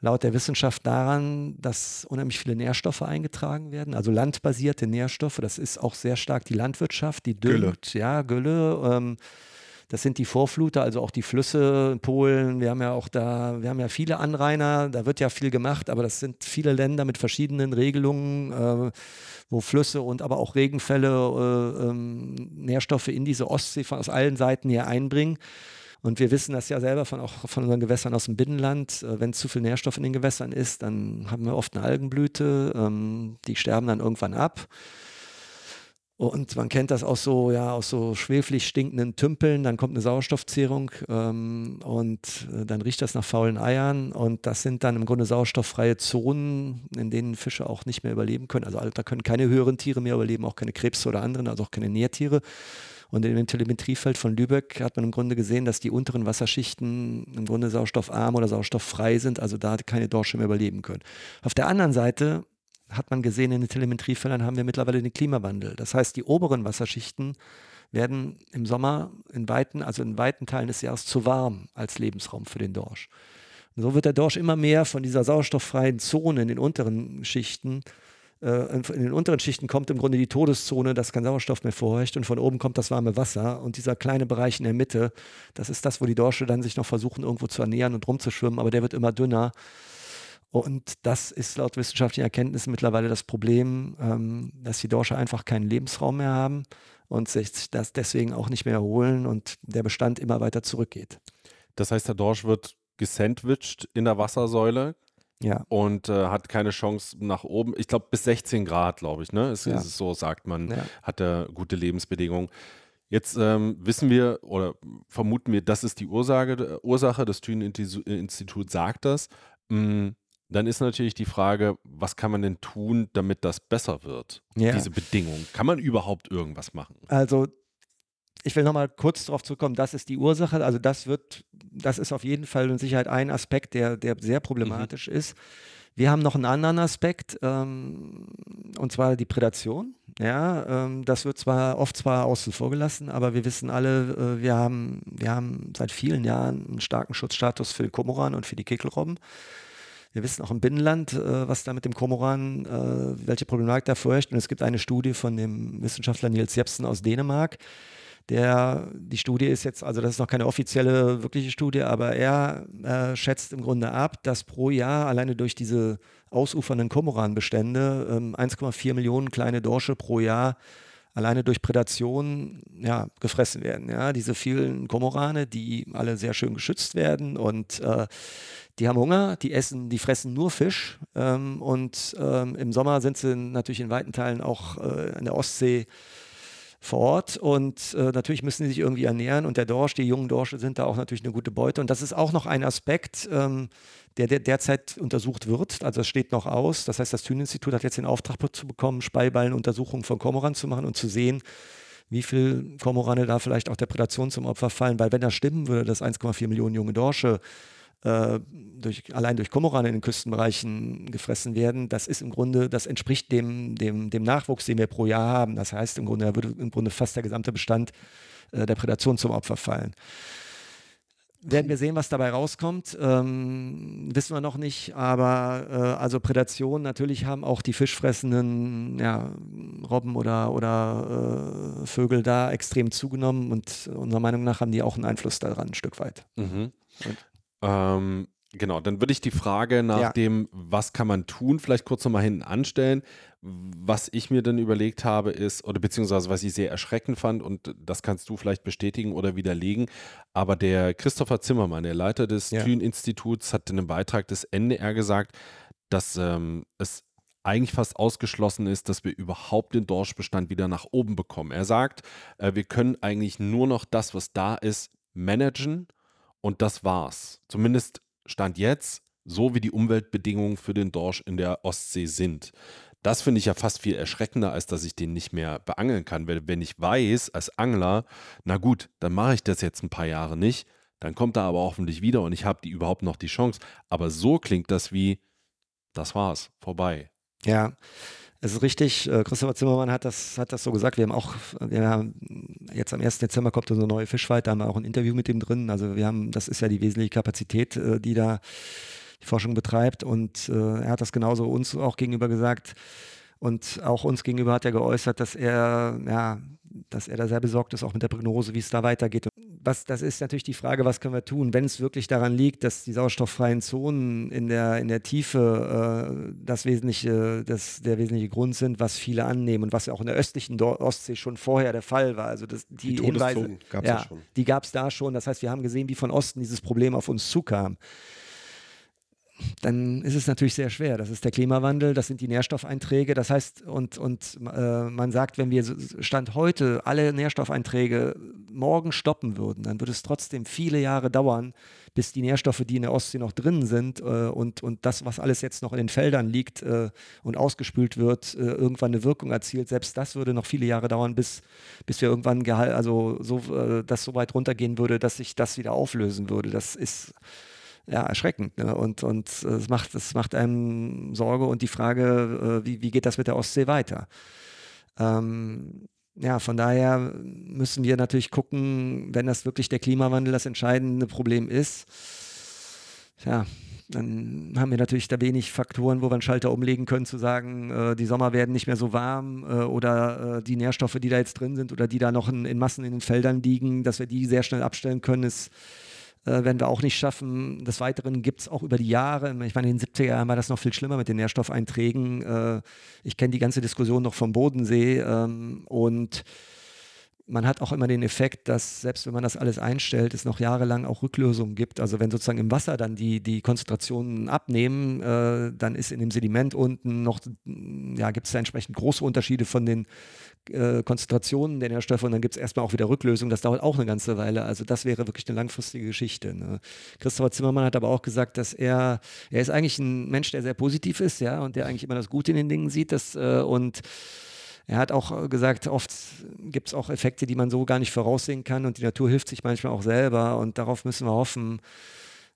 laut der Wissenschaft daran, dass unheimlich viele Nährstoffe eingetragen werden, also landbasierte Nährstoffe. Das ist auch sehr stark die Landwirtschaft, die düngt, Gülle. ja, Gülle. Ähm, das sind die Vorfluter, also auch die Flüsse in Polen. Wir haben ja auch da, wir haben ja viele Anrainer, da wird ja viel gemacht, aber das sind viele Länder mit verschiedenen Regelungen, äh, wo Flüsse und aber auch Regenfälle äh, ähm, Nährstoffe in diese Ostsee aus allen Seiten hier einbringen. Und wir wissen das ja selber von, auch von unseren Gewässern aus dem Binnenland. Äh, wenn zu viel Nährstoff in den Gewässern ist, dann haben wir oft eine Algenblüte. Ähm, die sterben dann irgendwann ab. Und man kennt das aus so, ja, aus so schweflig stinkenden Tümpeln, dann kommt eine Sauerstoffzehrung ähm, und äh, dann riecht das nach faulen Eiern. Und das sind dann im Grunde sauerstofffreie Zonen, in denen Fische auch nicht mehr überleben können. Also da können keine höheren Tiere mehr überleben, auch keine Krebse oder anderen, also auch keine Nährtiere. Und in dem Telemetriefeld von Lübeck hat man im Grunde gesehen, dass die unteren Wasserschichten im Grunde sauerstoffarm oder sauerstofffrei sind, also da keine Dorsche mehr überleben können. Auf der anderen Seite hat man gesehen, in den Telemetriefeldern haben wir mittlerweile den Klimawandel. Das heißt, die oberen Wasserschichten werden im Sommer in weiten, also in weiten Teilen des Jahres zu warm als Lebensraum für den Dorsch. Und so wird der Dorsch immer mehr von dieser sauerstofffreien Zone in den unteren Schichten in den unteren Schichten kommt im Grunde die Todeszone, dass kein Sauerstoff mehr vorherrscht und von oben kommt das warme Wasser und dieser kleine Bereich in der Mitte, das ist das, wo die Dorsche dann sich noch versuchen, irgendwo zu ernähren und rumzuschwimmen, aber der wird immer dünner. Und das ist laut wissenschaftlichen Erkenntnissen mittlerweile das Problem, ähm, dass die Dorsche einfach keinen Lebensraum mehr haben und sich das deswegen auch nicht mehr erholen und der Bestand immer weiter zurückgeht. Das heißt, der Dorsch wird gesandwiched in der Wassersäule, ja. Und äh, hat keine Chance nach oben. Ich glaube, bis 16 Grad, glaube ich, ne? Ist, Ja. ist so, sagt man, Ja. hat er gute Lebensbedingungen. Jetzt ähm, wissen wir oder vermuten wir, das ist die Ursache, Ursache das Thünen-Institut sagt das. Mm, Dann ist natürlich die Frage, was kann man denn tun, damit das besser wird, Ja. diese Bedingungen? Kann man überhaupt irgendwas machen? Also ich will nochmal kurz darauf zurückkommen, das ist die Ursache. Also das wird, das ist auf jeden Fall mit Sicherheit ein Aspekt, der, der sehr problematisch ist. Wir haben noch einen anderen Aspekt, ähm, und zwar die Prädation. Ja, ähm, das wird zwar oft zwar außen vor gelassen, aber wir wissen alle, äh, wir, haben, wir haben seit vielen Jahren einen starken Schutzstatus für den Kormoran und für die Kekelrobben. Wir wissen auch im Binnenland, äh, was da mit dem Kormoran, äh, welche Problematik da vorherrscht. Und es gibt eine Studie von dem Wissenschaftler Niels Jepsen aus Dänemark, der, die Studie ist jetzt, also das ist noch keine offizielle, wirkliche Studie, aber er äh, schätzt im Grunde ab, dass pro Jahr alleine durch diese ausufernden Kormoranbestände ähm, 1,4 Millionen kleine Dorsche pro Jahr alleine durch Prädation ja, gefressen werden. Ja? Diese vielen Kormorane, die alle sehr schön geschützt werden und äh, die haben Hunger, die essen, die fressen nur Fisch ähm, und ähm, im Sommer sind sie natürlich in weiten Teilen auch äh, in der Ostsee vor Ort und äh, natürlich müssen sie sich irgendwie ernähren und der Dorsch, die jungen Dorsche sind da auch natürlich eine gute Beute und das ist auch noch ein Aspekt, ähm, der, der derzeit untersucht wird, also es steht noch aus, das heißt das Thünen-Institut hat jetzt den Auftrag zu bekommen, Speiballenuntersuchungen von Kormoran zu machen und zu sehen, wie viel Kormorane da vielleicht auch der Prädation zum Opfer fallen, weil wenn das stimmen würde, dass 1,4 Millionen junge Dorsche äh, durch, allein durch Kormorane in den Küstenbereichen gefressen werden, das ist im Grunde, das entspricht dem, dem, dem Nachwuchs, den wir pro Jahr haben. Das heißt, im Grunde, da würde im Grunde fast der gesamte Bestand äh, der Prädation zum Opfer fallen. Werden wir sehen, was dabei rauskommt. Ähm, wissen wir noch nicht, aber äh, also Prädation, natürlich haben auch die fischfressenden ja, Robben oder, oder äh, Vögel da extrem zugenommen und unserer Meinung nach haben die auch einen Einfluss daran, ein Stück weit. Mhm. Und- Ähm, genau, dann würde ich die Frage nach Ja. dem, was kann man tun, vielleicht kurz nochmal hinten anstellen. Was ich mir dann überlegt habe, ist, oder beziehungsweise was ich sehr erschreckend fand, und das kannst du vielleicht bestätigen oder widerlegen, aber der Christopher Zimmermann, der Leiter des Ja. Thün-Instituts, hat in einem Beitrag des NDR gesagt, dass ähm, es eigentlich fast ausgeschlossen ist, dass wir überhaupt den Dorschbestand wieder nach oben bekommen. Er sagt, äh, wir können eigentlich nur noch das, was da ist, managen und das war's. Zumindest stand jetzt, so wie die Umweltbedingungen für den Dorsch in der Ostsee sind. Das finde ich ja fast viel erschreckender, als dass ich den nicht mehr beangeln kann. Weil wenn ich weiß, als Angler, na gut, dann mache ich das jetzt ein paar Jahre nicht, dann kommt er aber hoffentlich wieder und ich habe die überhaupt noch die Chance. Aber so klingt das wie, das war's, vorbei. Ja, es ist richtig. äh, Christopher Zimmermann hat das, hat das so gesagt. Wir haben auch, wir haben jetzt am 1. Dezember kommt unsere neue Fischfight, da haben wir auch ein Interview mit ihm drin. Also wir haben, das ist ja die wesentliche Kapazität, äh, die da die Forschung betreibt. Und äh, er hat das genauso uns auch gegenüber gesagt. Und auch uns gegenüber hat er geäußert, dass er, ja, dass er da sehr besorgt ist, auch mit der Prognose, wie es da weitergeht. Was, das ist natürlich die Frage, was können wir tun, wenn es wirklich daran liegt, dass die sauerstofffreien Zonen in der, in der Tiefe äh, das wesentliche, das, der wesentliche Grund sind, was viele annehmen und was auch in der östlichen Ostsee schon vorher der Fall war. Also das, die, die Hinweise, gab es ja, ja schon. Die gab es da schon. Das heißt, wir haben gesehen, wie von Osten dieses Problem auf uns zukam dann ist es natürlich sehr schwer. Das ist der Klimawandel, das sind die Nährstoffeinträge. Das heißt, und, und äh, man sagt, wenn wir Stand heute alle Nährstoffeinträge morgen stoppen würden, dann würde es trotzdem viele Jahre dauern, bis die Nährstoffe, die in der Ostsee noch drin sind äh, und, und das, was alles jetzt noch in den Feldern liegt äh, und ausgespült wird, äh, irgendwann eine Wirkung erzielt. Selbst das würde noch viele Jahre dauern, bis, bis wir irgendwann also so, äh, das so weit runtergehen würde, dass sich das wieder auflösen würde. Das ist ja, erschreckend. Ne? Und, und es, macht, es macht einem Sorge und die Frage, äh, wie, wie geht das mit der Ostsee weiter? Ähm, ja, von daher müssen wir natürlich gucken, wenn das wirklich der Klimawandel das entscheidende Problem ist, ja, dann haben wir natürlich da wenig Faktoren, wo wir einen Schalter umlegen können, zu sagen, äh, die Sommer werden nicht mehr so warm äh, oder äh, die Nährstoffe, die da jetzt drin sind oder die da noch in, in Massen in den Feldern liegen, dass wir die sehr schnell abstellen können, ist äh, werden wir auch nicht schaffen. Des Weiteren gibt es auch über die Jahre, ich meine, in den 70er Jahren war das noch viel schlimmer mit den Nährstoffeinträgen. Äh, ich kenne die ganze Diskussion noch vom Bodensee ähm, und man hat auch immer den Effekt, dass selbst wenn man das alles einstellt, es noch jahrelang auch Rücklösungen gibt. Also wenn sozusagen im Wasser dann die, die Konzentrationen abnehmen, äh, dann ist in dem Sediment unten noch, ja, gibt es da entsprechend große Unterschiede von den äh, Konzentrationen der Nährstoffe und dann gibt es erstmal auch wieder Rücklösungen. Das dauert auch eine ganze Weile. Also das wäre wirklich eine langfristige Geschichte. Ne? Christopher Zimmermann hat aber auch gesagt, dass er, er ist eigentlich ein Mensch, der sehr positiv ist, ja, und der eigentlich immer das Gute in den Dingen sieht. Das, äh, und er hat auch gesagt, oft gibt es auch Effekte, die man so gar nicht voraussehen kann und die Natur hilft sich manchmal auch selber und darauf müssen wir hoffen,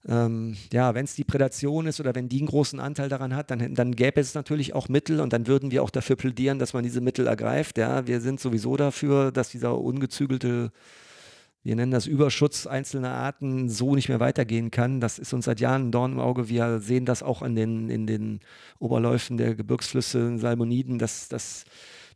ähm, ja, wenn es die Prädation ist oder wenn die einen großen Anteil daran hat, dann, dann gäbe es natürlich auch Mittel und dann würden wir auch dafür plädieren, dass man diese Mittel ergreift. Ja, wir sind sowieso dafür, dass dieser ungezügelte wir nennen das Überschutz einzelner Arten, so nicht mehr weitergehen kann. Das ist uns seit Jahren ein Dorn im Auge. Wir sehen das auch in den, in den Oberläufen der Gebirgsflüsse, Salmoniden, dass, dass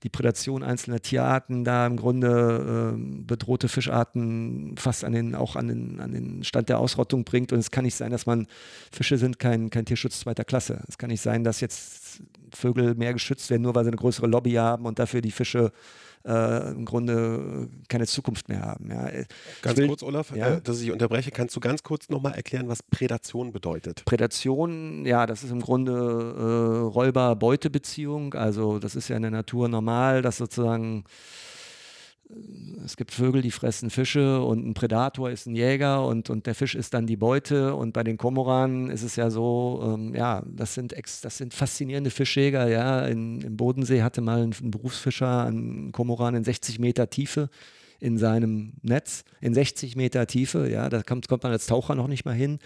die Prädation einzelner Tierarten da im Grunde äh, bedrohte Fischarten fast an den, auch an den, an den Stand der Ausrottung bringt. Und es kann nicht sein, dass man, Fische sind kein, kein Tierschutz zweiter Klasse. Es kann nicht sein, dass jetzt Vögel mehr geschützt werden, nur weil sie eine größere Lobby haben und dafür die Fische äh, im Grunde keine Zukunft mehr haben. Ja. Ganz will, kurz, Olaf, ja? äh, dass ich unterbreche, kannst du ganz kurz nochmal erklären, was Prädation bedeutet? Prädation, ja, das ist im Grunde äh, Räuber-Beute-Beziehung. Also das ist ja in der Natur normal, dass sozusagen es gibt Vögel, die fressen Fische und ein Prädator ist ein Jäger und, und der Fisch ist dann die Beute. Und bei den Komoranen ist es ja so, ähm, ja, das sind, ex, das sind faszinierende Fischjäger. Ja. In, Im Bodensee hatte mal ein, ein Berufsfischer einen Komoran in 60 Meter Tiefe in seinem Netz, in 60 Meter Tiefe. Ja, da kommt, kommt man als Taucher noch nicht mal hin.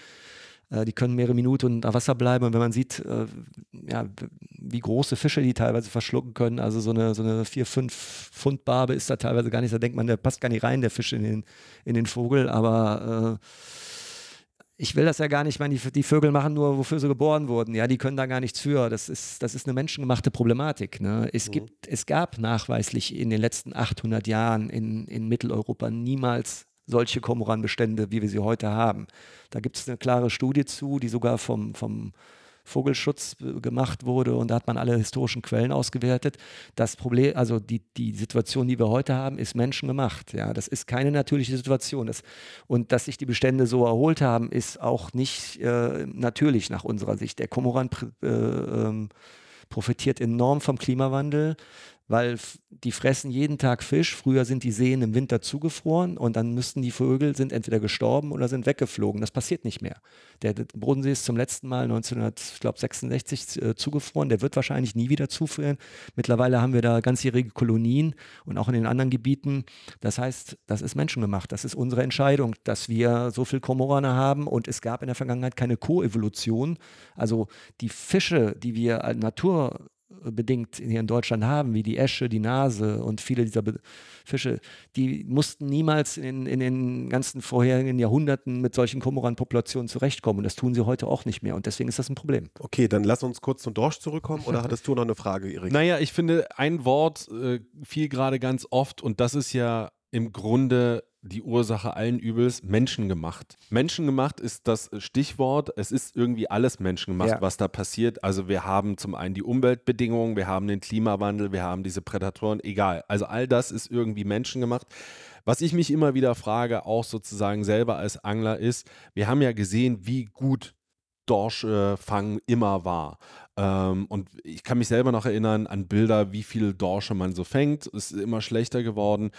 Äh, die können mehrere Minuten unter Wasser bleiben und wenn man sieht, äh, ja, wie große Fische die teilweise verschlucken können, also so eine, so eine 4, 5 Pfund Barbe ist da teilweise gar nicht, da denkt man, der passt gar nicht rein, der Fisch in den, in den Vogel, aber äh, ich will das ja gar nicht, ich meine, die, die, Vögel machen nur, wofür sie geboren wurden. Ja, die können da gar nichts für. Das ist, das ist eine menschengemachte Problematik. Ne? Es, mhm. gibt, es gab nachweislich in den letzten 800 Jahren in, in Mitteleuropa niemals solche Kormoranbestände, wie wir sie heute haben. Da gibt es eine klare Studie zu, die sogar vom, vom Vogelschutz gemacht wurde und da hat man alle historischen Quellen ausgewertet. Das Problem, also die, die Situation, die wir heute haben, ist menschengemacht. Ja, das ist keine natürliche Situation. Das, und dass sich die Bestände so erholt haben, ist auch nicht äh, natürlich nach unserer Sicht. Der Komoran äh, ähm, profitiert enorm vom Klimawandel weil die fressen jeden Tag Fisch. Früher sind die Seen im Winter zugefroren und dann müssten die Vögel sind entweder gestorben oder sind weggeflogen. Das passiert nicht mehr. Der, Bodensee ist zum letzten Mal 1966 äh, zugefroren. Der wird wahrscheinlich nie wieder zufrieren. Mittlerweile haben wir da ganzjährige Kolonien und auch in den anderen Gebieten. Das heißt, das ist menschengemacht. Das ist unsere Entscheidung, dass wir so viel Kormorane haben und es gab in der Vergangenheit keine Koevolution. Also die Fische, die wir Natur bedingt hier in Deutschland haben, wie die Esche, die Nase und viele dieser Be Fische, die mussten niemals in, in, den ganzen vorherigen Jahrhunderten mit solchen Kormoran-Populationen zurechtkommen. Und das tun sie heute auch nicht mehr. Und deswegen ist das ein Problem. Okay, dann lass uns kurz zum Dorsch zurückkommen. Oder hattest du noch eine Frage, Erik? Naja, ich finde, ein Wort äh, fiel gerade ganz oft und das ist ja im Grunde die Ursache allen Übels menschengemacht. Menschengemacht ist das Stichwort. Es ist irgendwie alles menschengemacht, ja. was da passiert. Also wir haben zum einen die Umweltbedingungen, wir haben den Klimawandel, wir haben diese Prädatoren, egal. Also all das ist irgendwie menschengemacht. Was ich mich immer wieder frage, auch sozusagen selber als Angler, ist, wir haben ja gesehen, wie gut Dorschfang immer war. Ähm, und ich kann mich selber noch erinnern an Bilder, wie viele Dorsche man so fängt. Es ist immer schlechter geworden.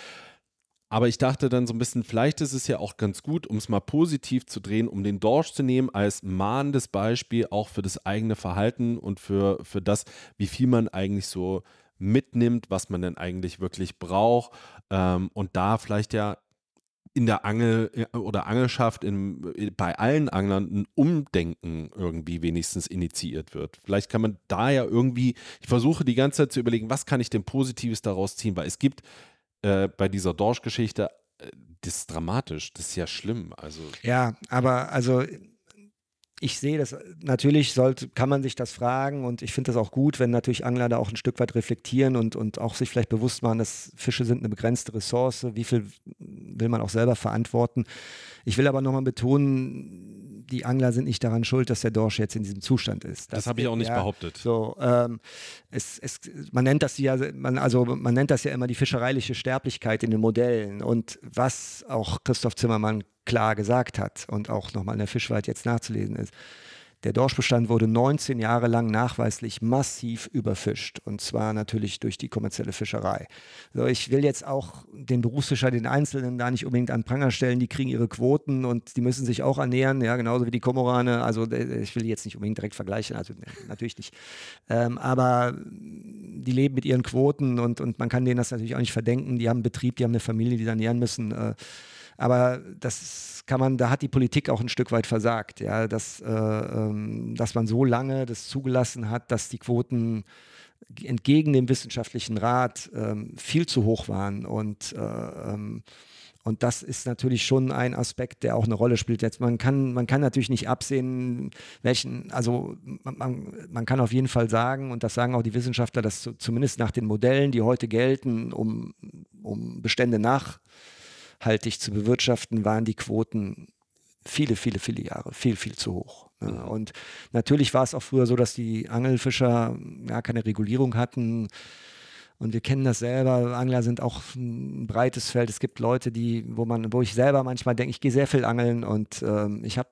Aber ich dachte dann so ein bisschen, vielleicht ist es ja auch ganz gut, um es mal positiv zu drehen, um den Dorsch zu nehmen als mahnendes Beispiel auch für das eigene Verhalten und für, für das, wie viel man eigentlich so mitnimmt, was man denn eigentlich wirklich braucht. Ähm, und da vielleicht ja in der Angel äh, oder Angelschaft in, äh, bei allen Anglern ein Umdenken irgendwie wenigstens initiiert wird. Vielleicht kann man da ja irgendwie, ich versuche die ganze Zeit zu überlegen, was kann ich denn Positives daraus ziehen, weil es gibt äh, bei dieser Dorsch-Geschichte, äh, das ist dramatisch, das ist ja schlimm. Also. Ja, aber also ich sehe das, natürlich sollte, kann man sich das fragen und ich finde das auch gut, wenn natürlich Angler da auch ein Stück weit reflektieren und, und auch sich vielleicht bewusst machen, dass Fische sind eine begrenzte Ressource, wie viel will man auch selber verantworten. Ich will aber nochmal betonen, die Angler sind nicht daran schuld, dass der Dorsch jetzt in diesem Zustand ist. Das, das habe ich auch nicht ja, behauptet. So, ähm, es, es, man nennt das ja, man, also man nennt das ja immer die fischereiliche Sterblichkeit in den Modellen. Und was auch Christoph Zimmermann klar gesagt hat und auch nochmal in der Fischwald jetzt nachzulesen ist, der Dorschbestand wurde 19 Jahre lang nachweislich massiv überfischt und zwar natürlich durch die kommerzielle Fischerei. So, ich will jetzt auch den Berufsfischer, den Einzelnen da nicht unbedingt an Pranger stellen, die kriegen ihre Quoten und die müssen sich auch ernähren, ja, genauso wie die Komorane. Also äh, ich will die jetzt nicht unbedingt direkt vergleichen, also natürlich nicht. Ähm, aber die leben mit ihren Quoten und, und man kann denen das natürlich auch nicht verdenken. Die haben einen Betrieb, die haben eine Familie, die da ernähren müssen. Äh, aber das kann man, da hat die Politik auch ein Stück weit versagt, ja, dass, äh, ähm, dass man so lange das zugelassen hat, dass die Quoten entgegen dem wissenschaftlichen Rat ähm, viel zu hoch waren und äh, ähm, und das ist natürlich schon ein Aspekt, der auch eine Rolle spielt. Jetzt man kann, man kann natürlich nicht absehen, welchen, also man, man kann auf jeden Fall sagen, und das sagen auch die Wissenschaftler, dass zumindest nach den Modellen, die heute gelten, um, um Bestände nach nachhaltig zu bewirtschaften, waren die Quoten viele, viele, viele Jahre viel, viel zu hoch. Ne? Mhm. Und natürlich war es auch früher so, dass die Angelfischer ja keine Regulierung hatten. Und wir kennen das selber. Angler sind auch ein breites Feld. Es gibt Leute, die, wo man, wo ich selber manchmal denke, ich gehe sehr viel angeln und ähm, ich habe,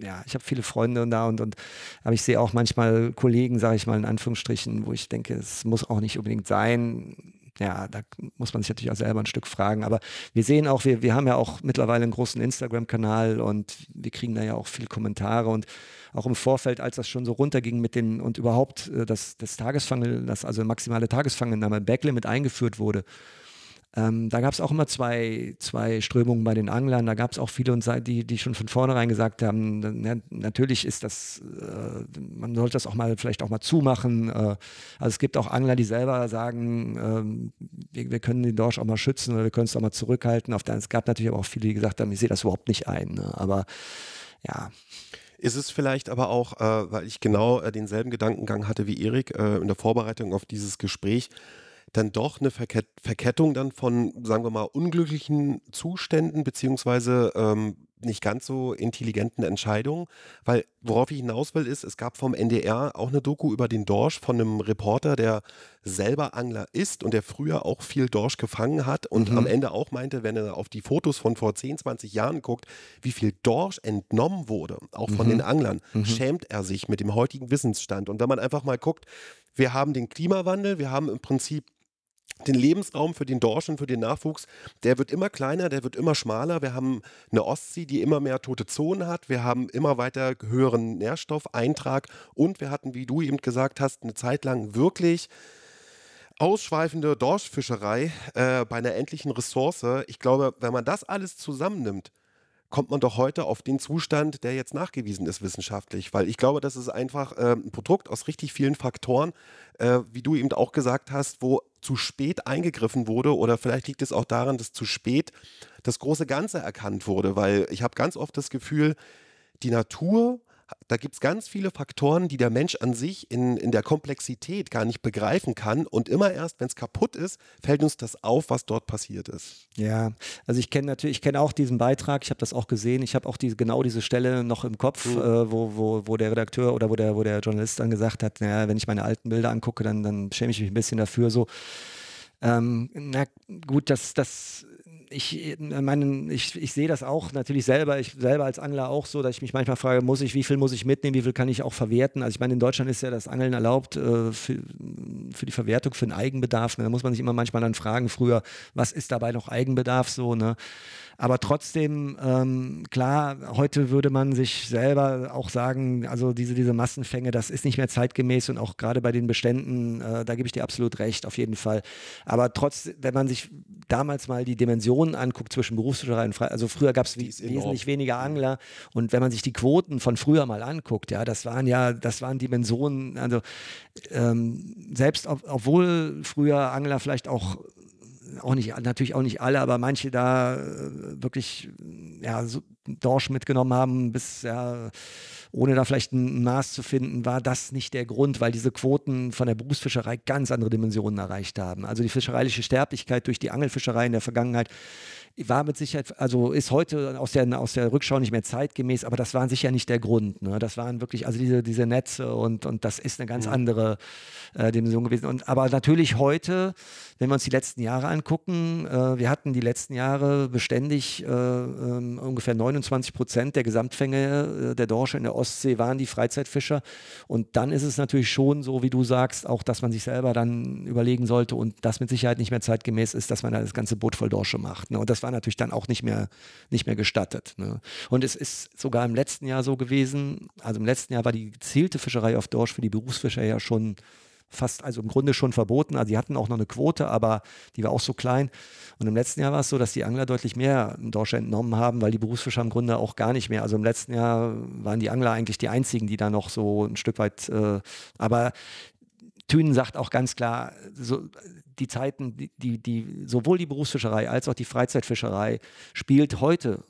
ja, ich habe viele Freunde und da und, und aber ich sehe auch manchmal Kollegen, sage ich mal in Anführungsstrichen, wo ich denke, es muss auch nicht unbedingt sein ja, da muss man sich natürlich auch selber ein Stück fragen. Aber wir sehen auch, wir, wir haben ja auch mittlerweile einen großen Instagram-Kanal und wir kriegen da ja auch viele Kommentare und auch im Vorfeld, als das schon so runterging mit den und überhaupt äh, das, das Tagesfang, das also maximale Tagesfangnahme Backlimit eingeführt wurde, ähm, da gab es auch immer zwei, zwei Strömungen bei den Anglern. Da gab es auch viele, die, die schon von vornherein gesagt haben, na, natürlich ist das, äh, man sollte das auch mal vielleicht auch mal zumachen. Äh, also es gibt auch Angler, die selber sagen, äh, wir, wir, können den Dorsch auch mal schützen oder wir können es auch mal zurückhalten. Auf der, es gab natürlich aber auch viele, die gesagt haben, ich sehe das überhaupt nicht ein. Ne? Aber ja. Ist es vielleicht aber auch, äh, weil ich genau äh, denselben Gedankengang hatte wie Erik äh, in der Vorbereitung auf dieses Gespräch, dann doch eine Verket Verkettung dann von, sagen wir mal, unglücklichen Zuständen beziehungsweise ähm, nicht ganz so intelligenten Entscheidungen, weil worauf ich hinaus will ist, es gab vom NDR auch eine Doku über den Dorsch von einem Reporter, der selber Angler ist und der früher auch viel Dorsch gefangen hat und mhm. am Ende auch meinte, wenn er auf die Fotos von vor 10, 20 Jahren guckt, wie viel Dorsch entnommen wurde, auch von mhm. den Anglern, mhm. schämt er sich mit dem heutigen Wissensstand. Und wenn man einfach mal guckt, wir haben den Klimawandel, wir haben im Prinzip den Lebensraum für den Dorsch und für den Nachwuchs, der wird immer kleiner, der wird immer schmaler. Wir haben eine Ostsee, die immer mehr tote Zonen hat. Wir haben immer weiter höheren Nährstoffeintrag und wir hatten, wie du eben gesagt hast, eine Zeit lang wirklich ausschweifende Dorschfischerei äh, bei einer endlichen Ressource. Ich glaube, wenn man das alles zusammennimmt, kommt man doch heute auf den Zustand, der jetzt nachgewiesen ist wissenschaftlich. Weil ich glaube, das ist einfach äh, ein Produkt aus richtig vielen Faktoren, äh, wie du eben auch gesagt hast, wo zu spät eingegriffen wurde oder vielleicht liegt es auch daran, dass zu spät das große Ganze erkannt wurde. Weil ich habe ganz oft das Gefühl, die Natur da gibt es ganz viele Faktoren, die der Mensch an sich in, in der Komplexität gar nicht begreifen kann. Und immer erst, wenn es kaputt ist, fällt uns das auf, was dort passiert ist. Ja, also ich kenne natürlich, ich kenne auch diesen Beitrag, ich habe das auch gesehen, ich habe auch die, genau diese Stelle noch im Kopf, mhm. äh, wo, wo, wo der Redakteur oder wo der, wo der Journalist dann gesagt hat, naja, wenn ich meine alten Bilder angucke, dann, dann schäme ich mich ein bisschen dafür so. Ähm, na gut, das, das ich äh, meine, ich, ich sehe das auch natürlich selber, ich selber als Angler auch so, dass ich mich manchmal frage, muss ich, wie viel muss ich mitnehmen, wie viel kann ich auch verwerten? Also ich meine, in Deutschland ist ja das Angeln erlaubt äh, für, für die Verwertung, für den Eigenbedarf. Ne? Da muss man sich immer manchmal dann fragen, früher, was ist dabei noch Eigenbedarf so, ne? Aber trotzdem, ähm, klar, heute würde man sich selber auch sagen, also diese, diese Massenfänge, das ist nicht mehr zeitgemäß und auch gerade bei den Beständen, äh, da gebe ich dir absolut recht, auf jeden Fall. Aber trotzdem, wenn man sich damals mal die Dimensionen anguckt zwischen Berufsfischerei und Frei, also früher gab es wesentlich weniger Angler. Und wenn man sich die Quoten von früher mal anguckt, ja, das waren ja, das waren Dimensionen, also ähm, selbst ob, obwohl früher Angler vielleicht auch auch nicht, natürlich auch nicht alle, aber manche da äh, wirklich ja, so Dorsch mitgenommen haben, bis ja, ohne da vielleicht ein Maß zu finden, war das nicht der Grund, weil diese Quoten von der Berufsfischerei ganz andere Dimensionen erreicht haben. Also die fischereiliche Sterblichkeit durch die Angelfischerei in der Vergangenheit war mit Sicherheit, also ist heute aus der, aus der Rückschau nicht mehr zeitgemäß, aber das war sicher nicht der Grund. Ne? Das waren wirklich, also diese, diese Netze und, und das ist eine ganz andere äh, Dimension gewesen. Und, aber natürlich heute, wenn wir uns die letzten Jahre angucken, äh, wir hatten die letzten Jahre beständig äh, ähm, ungefähr 29 Prozent der Gesamtfänge äh, der Dorsche in der Ostsee waren die Freizeitfischer. Und dann ist es natürlich schon so, wie du sagst, auch, dass man sich selber dann überlegen sollte und das mit Sicherheit nicht mehr zeitgemäß ist, dass man da das ganze Boot voll Dorsche macht. Ne? Und das war natürlich dann auch nicht mehr, nicht mehr gestattet. Ne? Und es ist sogar im letzten Jahr so gewesen, also im letzten Jahr war die gezielte Fischerei auf Dorsch für die Berufsfischer ja schon fast, also im Grunde schon verboten. Also die hatten auch noch eine Quote, aber die war auch so klein. Und im letzten Jahr war es so, dass die Angler deutlich mehr Dorsch entnommen haben, weil die Berufsfischer im Grunde auch gar nicht mehr. Also im letzten Jahr waren die Angler eigentlich die einzigen, die da noch so ein Stück weit, äh, aber Thünen sagt auch ganz klar, so, die Zeiten, die, die, sowohl die Berufsfischerei als auch die Freizeitfischerei spielt heute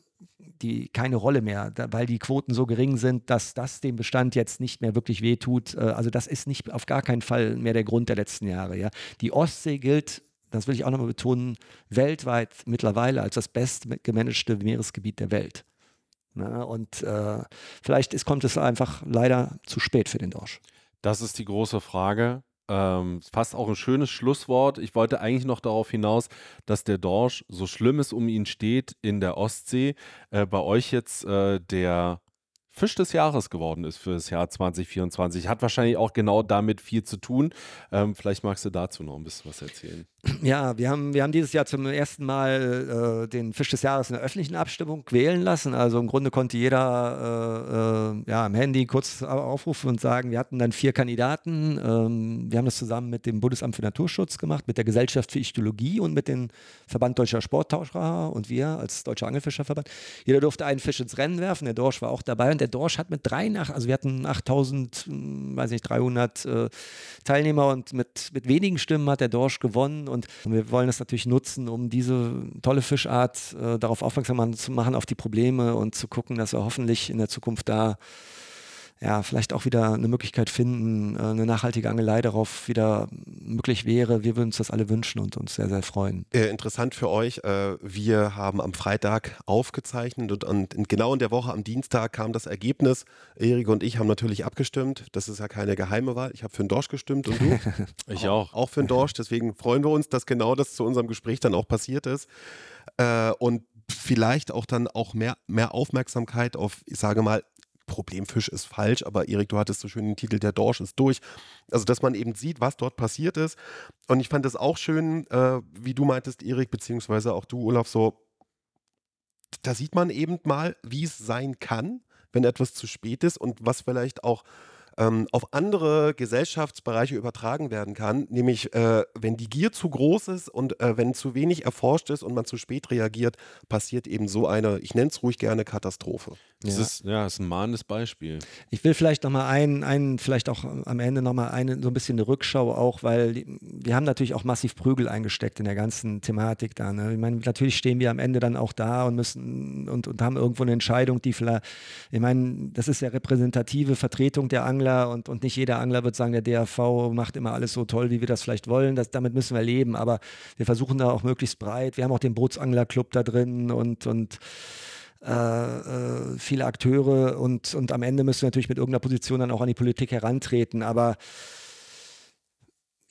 die keine Rolle mehr, da, weil die Quoten so gering sind, dass das dem Bestand jetzt nicht mehr wirklich wehtut. Äh, also das ist nicht auf gar keinen Fall mehr der Grund der letzten Jahre. Ja. Die Ostsee gilt, das will ich auch nochmal betonen, weltweit mittlerweile als das bestgemanagte Meeresgebiet der Welt. Na, und äh, vielleicht ist, kommt es einfach leider zu spät für den Dorsch. Das ist die große Frage. Ähm, fast auch ein schönes Schlusswort. Ich wollte eigentlich noch darauf hinaus, dass der Dorsch, so schlimm es um ihn steht, in der Ostsee, äh, bei euch jetzt äh, der Fisch des Jahres geworden ist für das Jahr 2024. Hat wahrscheinlich auch genau damit viel zu tun. Ähm, vielleicht magst du dazu noch ein bisschen was erzählen. Ja, wir haben, wir haben dieses Jahr zum ersten Mal äh, den Fisch des Jahres in der öffentlichen Abstimmung wählen lassen. Also im Grunde konnte jeder äh, äh, ja, am Handy kurz aufrufen und sagen, wir hatten dann vier Kandidaten. Ähm, wir haben das zusammen mit dem Bundesamt für Naturschutz gemacht, mit der Gesellschaft für Ichthyologie und mit dem Verband Deutscher Sporttauscher und wir als Deutscher Angelfischerverband. Jeder durfte einen Fisch ins Rennen werfen. Der Dorsch war auch dabei und der Dorsch hat mit drei nach, also wir hatten 8000, hm, weiß nicht, 300 äh, Teilnehmer und mit, mit wenigen Stimmen hat der Dorsch gewonnen und wir wollen das natürlich nutzen, um diese tolle Fischart äh, darauf aufmerksam zu machen, auf die Probleme und zu gucken, dass wir hoffentlich in der Zukunft da ja, vielleicht auch wieder eine Möglichkeit finden, äh, eine nachhaltige Angelei darauf wieder möglich wäre. Wir würden uns das alle wünschen und uns sehr, sehr freuen. Äh, interessant für euch, äh, wir haben am Freitag aufgezeichnet und, und, genau in der Woche am Dienstag kam das Ergebnis. Erik und ich haben natürlich abgestimmt. Das ist ja keine geheime Wahl. Ich habe für den Dorsch gestimmt und du? ich auch. Auch für den Dorsch. Deswegen freuen wir uns, dass genau das zu unserem Gespräch dann auch passiert ist. Äh, und vielleicht auch dann auch mehr, mehr Aufmerksamkeit auf, ich sage mal, Problemfisch ist falsch, aber Erik, du hattest so schön den Titel, der Dorsch ist durch. Also, dass man eben sieht, was dort passiert ist. Und ich fand es auch schön, äh, wie du meintest, Erik, beziehungsweise auch du, Olaf, so, da sieht man eben mal, wie es sein kann, wenn etwas zu spät ist und was vielleicht auch ähm, auf andere Gesellschaftsbereiche übertragen werden kann, nämlich äh, wenn die Gier zu groß ist und äh, wenn zu wenig erforscht ist und man zu spät reagiert, passiert eben so eine, ich nenne es ruhig gerne Katastrophe. Das Ja. ist ja ist ein mahnendes Beispiel. Ich will vielleicht nochmal einen, einen, vielleicht auch am Ende nochmal eine, so ein bisschen eine Rückschau auch, weil wir haben natürlich auch massiv Prügel eingesteckt in der ganzen Thematik da. Ne? Ich meine, natürlich stehen wir am Ende dann auch da und müssen und, und haben irgendwo eine Entscheidung, die vielleicht, ich meine, das ist ja repräsentative Vertretung der Angler und, und nicht jeder Angler wird sagen, der DAV macht immer alles so toll, wie wir das vielleicht wollen. Das, damit müssen wir leben, aber wir versuchen da auch möglichst breit. Wir haben auch den Bootsanglerclub da drin und, und äh, äh, viele Akteure und, und am Ende müssen wir natürlich mit irgendeiner Position dann auch an die Politik herantreten. Aber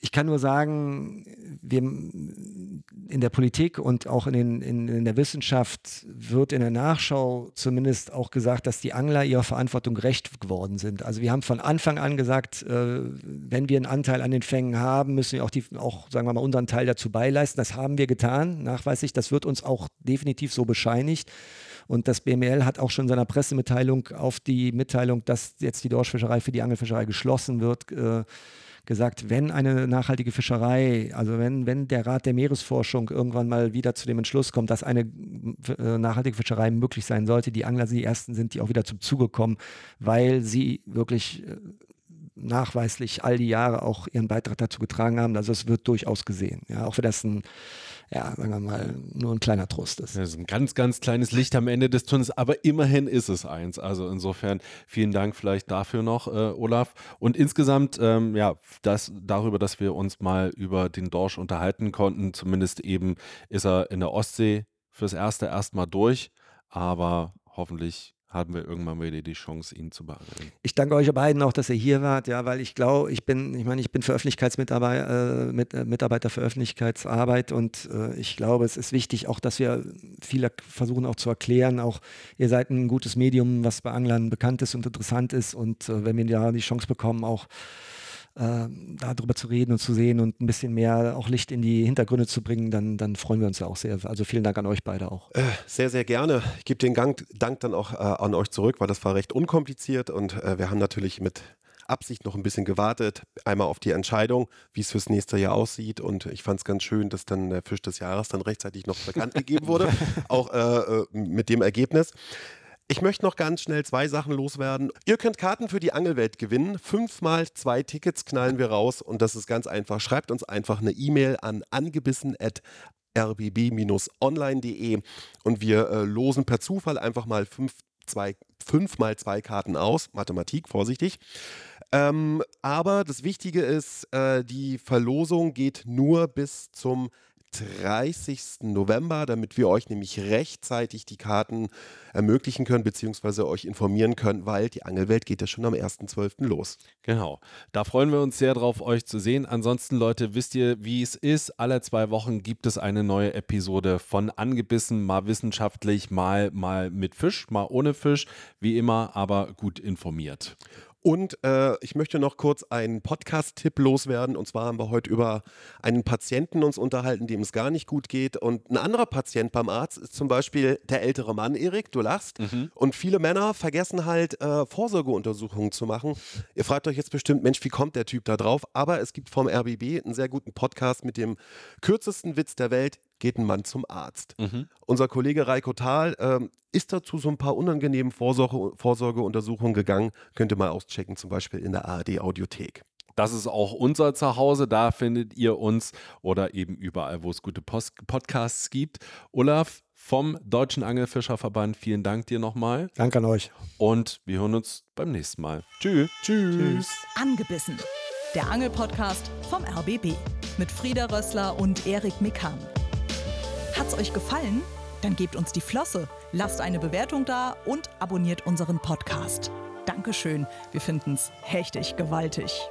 ich kann nur sagen, wir in der Politik und auch in, den, in, in der Wissenschaft wird in der Nachschau zumindest auch gesagt, dass die Angler ihrer Verantwortung gerecht geworden sind. Also wir haben von Anfang an gesagt, äh, wenn wir einen Anteil an den Fängen haben, müssen wir auch, die, auch, sagen wir mal, unseren Teil dazu beileisten. Das haben wir getan, nachweislich. Das wird uns auch definitiv so bescheinigt. Und das BML hat auch schon in seiner Pressemitteilung auf die Mitteilung, dass jetzt die Dorschfischerei für die Angelfischerei geschlossen wird, äh, gesagt, wenn eine nachhaltige Fischerei, also wenn, wenn der Rat der Meeresforschung irgendwann mal wieder zu dem Entschluss kommt, dass eine äh, nachhaltige Fischerei möglich sein sollte, die Angler die ersten sind, die auch wieder zum Zuge kommen, weil sie wirklich äh, nachweislich all die Jahre auch ihren Beitrag dazu getragen haben. Also es wird durchaus gesehen. Ja, auch wenn das ein, ja, sagen wir mal, nur ein kleiner Trost ist. Das ist ein ganz, ganz kleines Licht am Ende des Tunnels, aber immerhin ist es eins. Also insofern vielen Dank vielleicht dafür noch, äh, Olaf. Und insgesamt, ähm, ja, das darüber, dass wir uns mal über den Dorsch unterhalten konnten. Zumindest eben ist er in der Ostsee fürs Erste erstmal durch, aber hoffentlich haben wir irgendwann wieder die Chance, ihn zu beangeln. Ich danke euch beiden auch, dass ihr hier wart, ja, weil ich glaube, ich bin, ich meine, ich bin für Öffentlichkeitsmitarbeiter äh, mit, äh, Mitarbeiter für Öffentlichkeitsarbeit und äh, ich glaube, es ist wichtig auch, dass wir viele versuchen auch zu erklären, auch ihr seid ein gutes Medium, was bei Anglern bekannt ist und interessant ist und äh, wenn wir da die Chance bekommen, auch äh, darüber zu reden und zu sehen und ein bisschen mehr auch Licht in die Hintergründe zu bringen, dann, dann freuen wir uns ja auch sehr. Also vielen Dank an euch beide auch. Äh, sehr, sehr gerne. Ich gebe den Dank, Dank dann auch äh, an euch zurück, weil das war recht unkompliziert und äh, wir haben natürlich mit Absicht noch ein bisschen gewartet. Einmal auf die Entscheidung, wie es fürs nächste Jahr aussieht. Und ich fand es ganz schön, dass dann der Fisch des Jahres dann rechtzeitig noch bekannt gegeben wurde. Auch äh, mit dem Ergebnis. Ich möchte noch ganz schnell zwei Sachen loswerden. Ihr könnt Karten für die Angelwelt gewinnen. Fünfmal zwei Tickets knallen wir raus und das ist ganz einfach. Schreibt uns einfach eine E-Mail an angebissen@ rbb-online.de und wir äh, losen per Zufall einfach mal fünf, zwei, fünf mal zwei Karten aus. Mathematik, vorsichtig. Ähm, aber das Wichtige ist, äh, die Verlosung geht nur bis zum 30. November, damit wir euch nämlich rechtzeitig die Karten ermöglichen können, beziehungsweise euch informieren können, weil die Angelwelt geht ja schon am 1.12. los. Genau. Da freuen wir uns sehr drauf, euch zu sehen. Ansonsten, Leute, wisst ihr, wie es ist? Alle zwei Wochen gibt es eine neue Episode von Angebissen, mal wissenschaftlich, mal, mal mit Fisch, mal ohne Fisch, wie immer, aber gut informiert. Und äh, ich möchte noch kurz einen Podcast-Tipp loswerden. Und zwar haben wir heute über einen Patienten uns unterhalten, dem es gar nicht gut geht. Und ein anderer Patient beim Arzt ist zum Beispiel der ältere Mann, Erik, du lachst. Und viele Männer vergessen halt, äh, Vorsorgeuntersuchungen zu machen. Ihr fragt euch jetzt bestimmt, Mensch, wie kommt der Typ da drauf? Aber es gibt vom RBB einen sehr guten Podcast mit dem kürzesten Witz der Welt. Geht ein Mann zum Arzt. Unser Kollege Reiko Thal ähm, ist dazu so ein paar unangenehmen Vorsorge, Vorsorgeuntersuchungen gegangen. Könnt ihr mal auschecken, zum Beispiel in der ARD-Audiothek. Das ist auch unser Zuhause. Da findet ihr uns oder eben überall, wo es gute Post Podcasts gibt. Olaf vom Deutschen Angelfischerverband, vielen Dank dir nochmal. Danke an euch. Und wir hören uns beim nächsten Mal. Tschüss. Tschüss. Angebissen. Der Angelpodcast vom RBB mit Frieda Rössler und Erik Mikan. Hat's euch gefallen? Dann gebt uns die Flosse, lasst eine Bewertung da und abonniert unseren Podcast. Dankeschön, wir finden's hechtig gewaltig.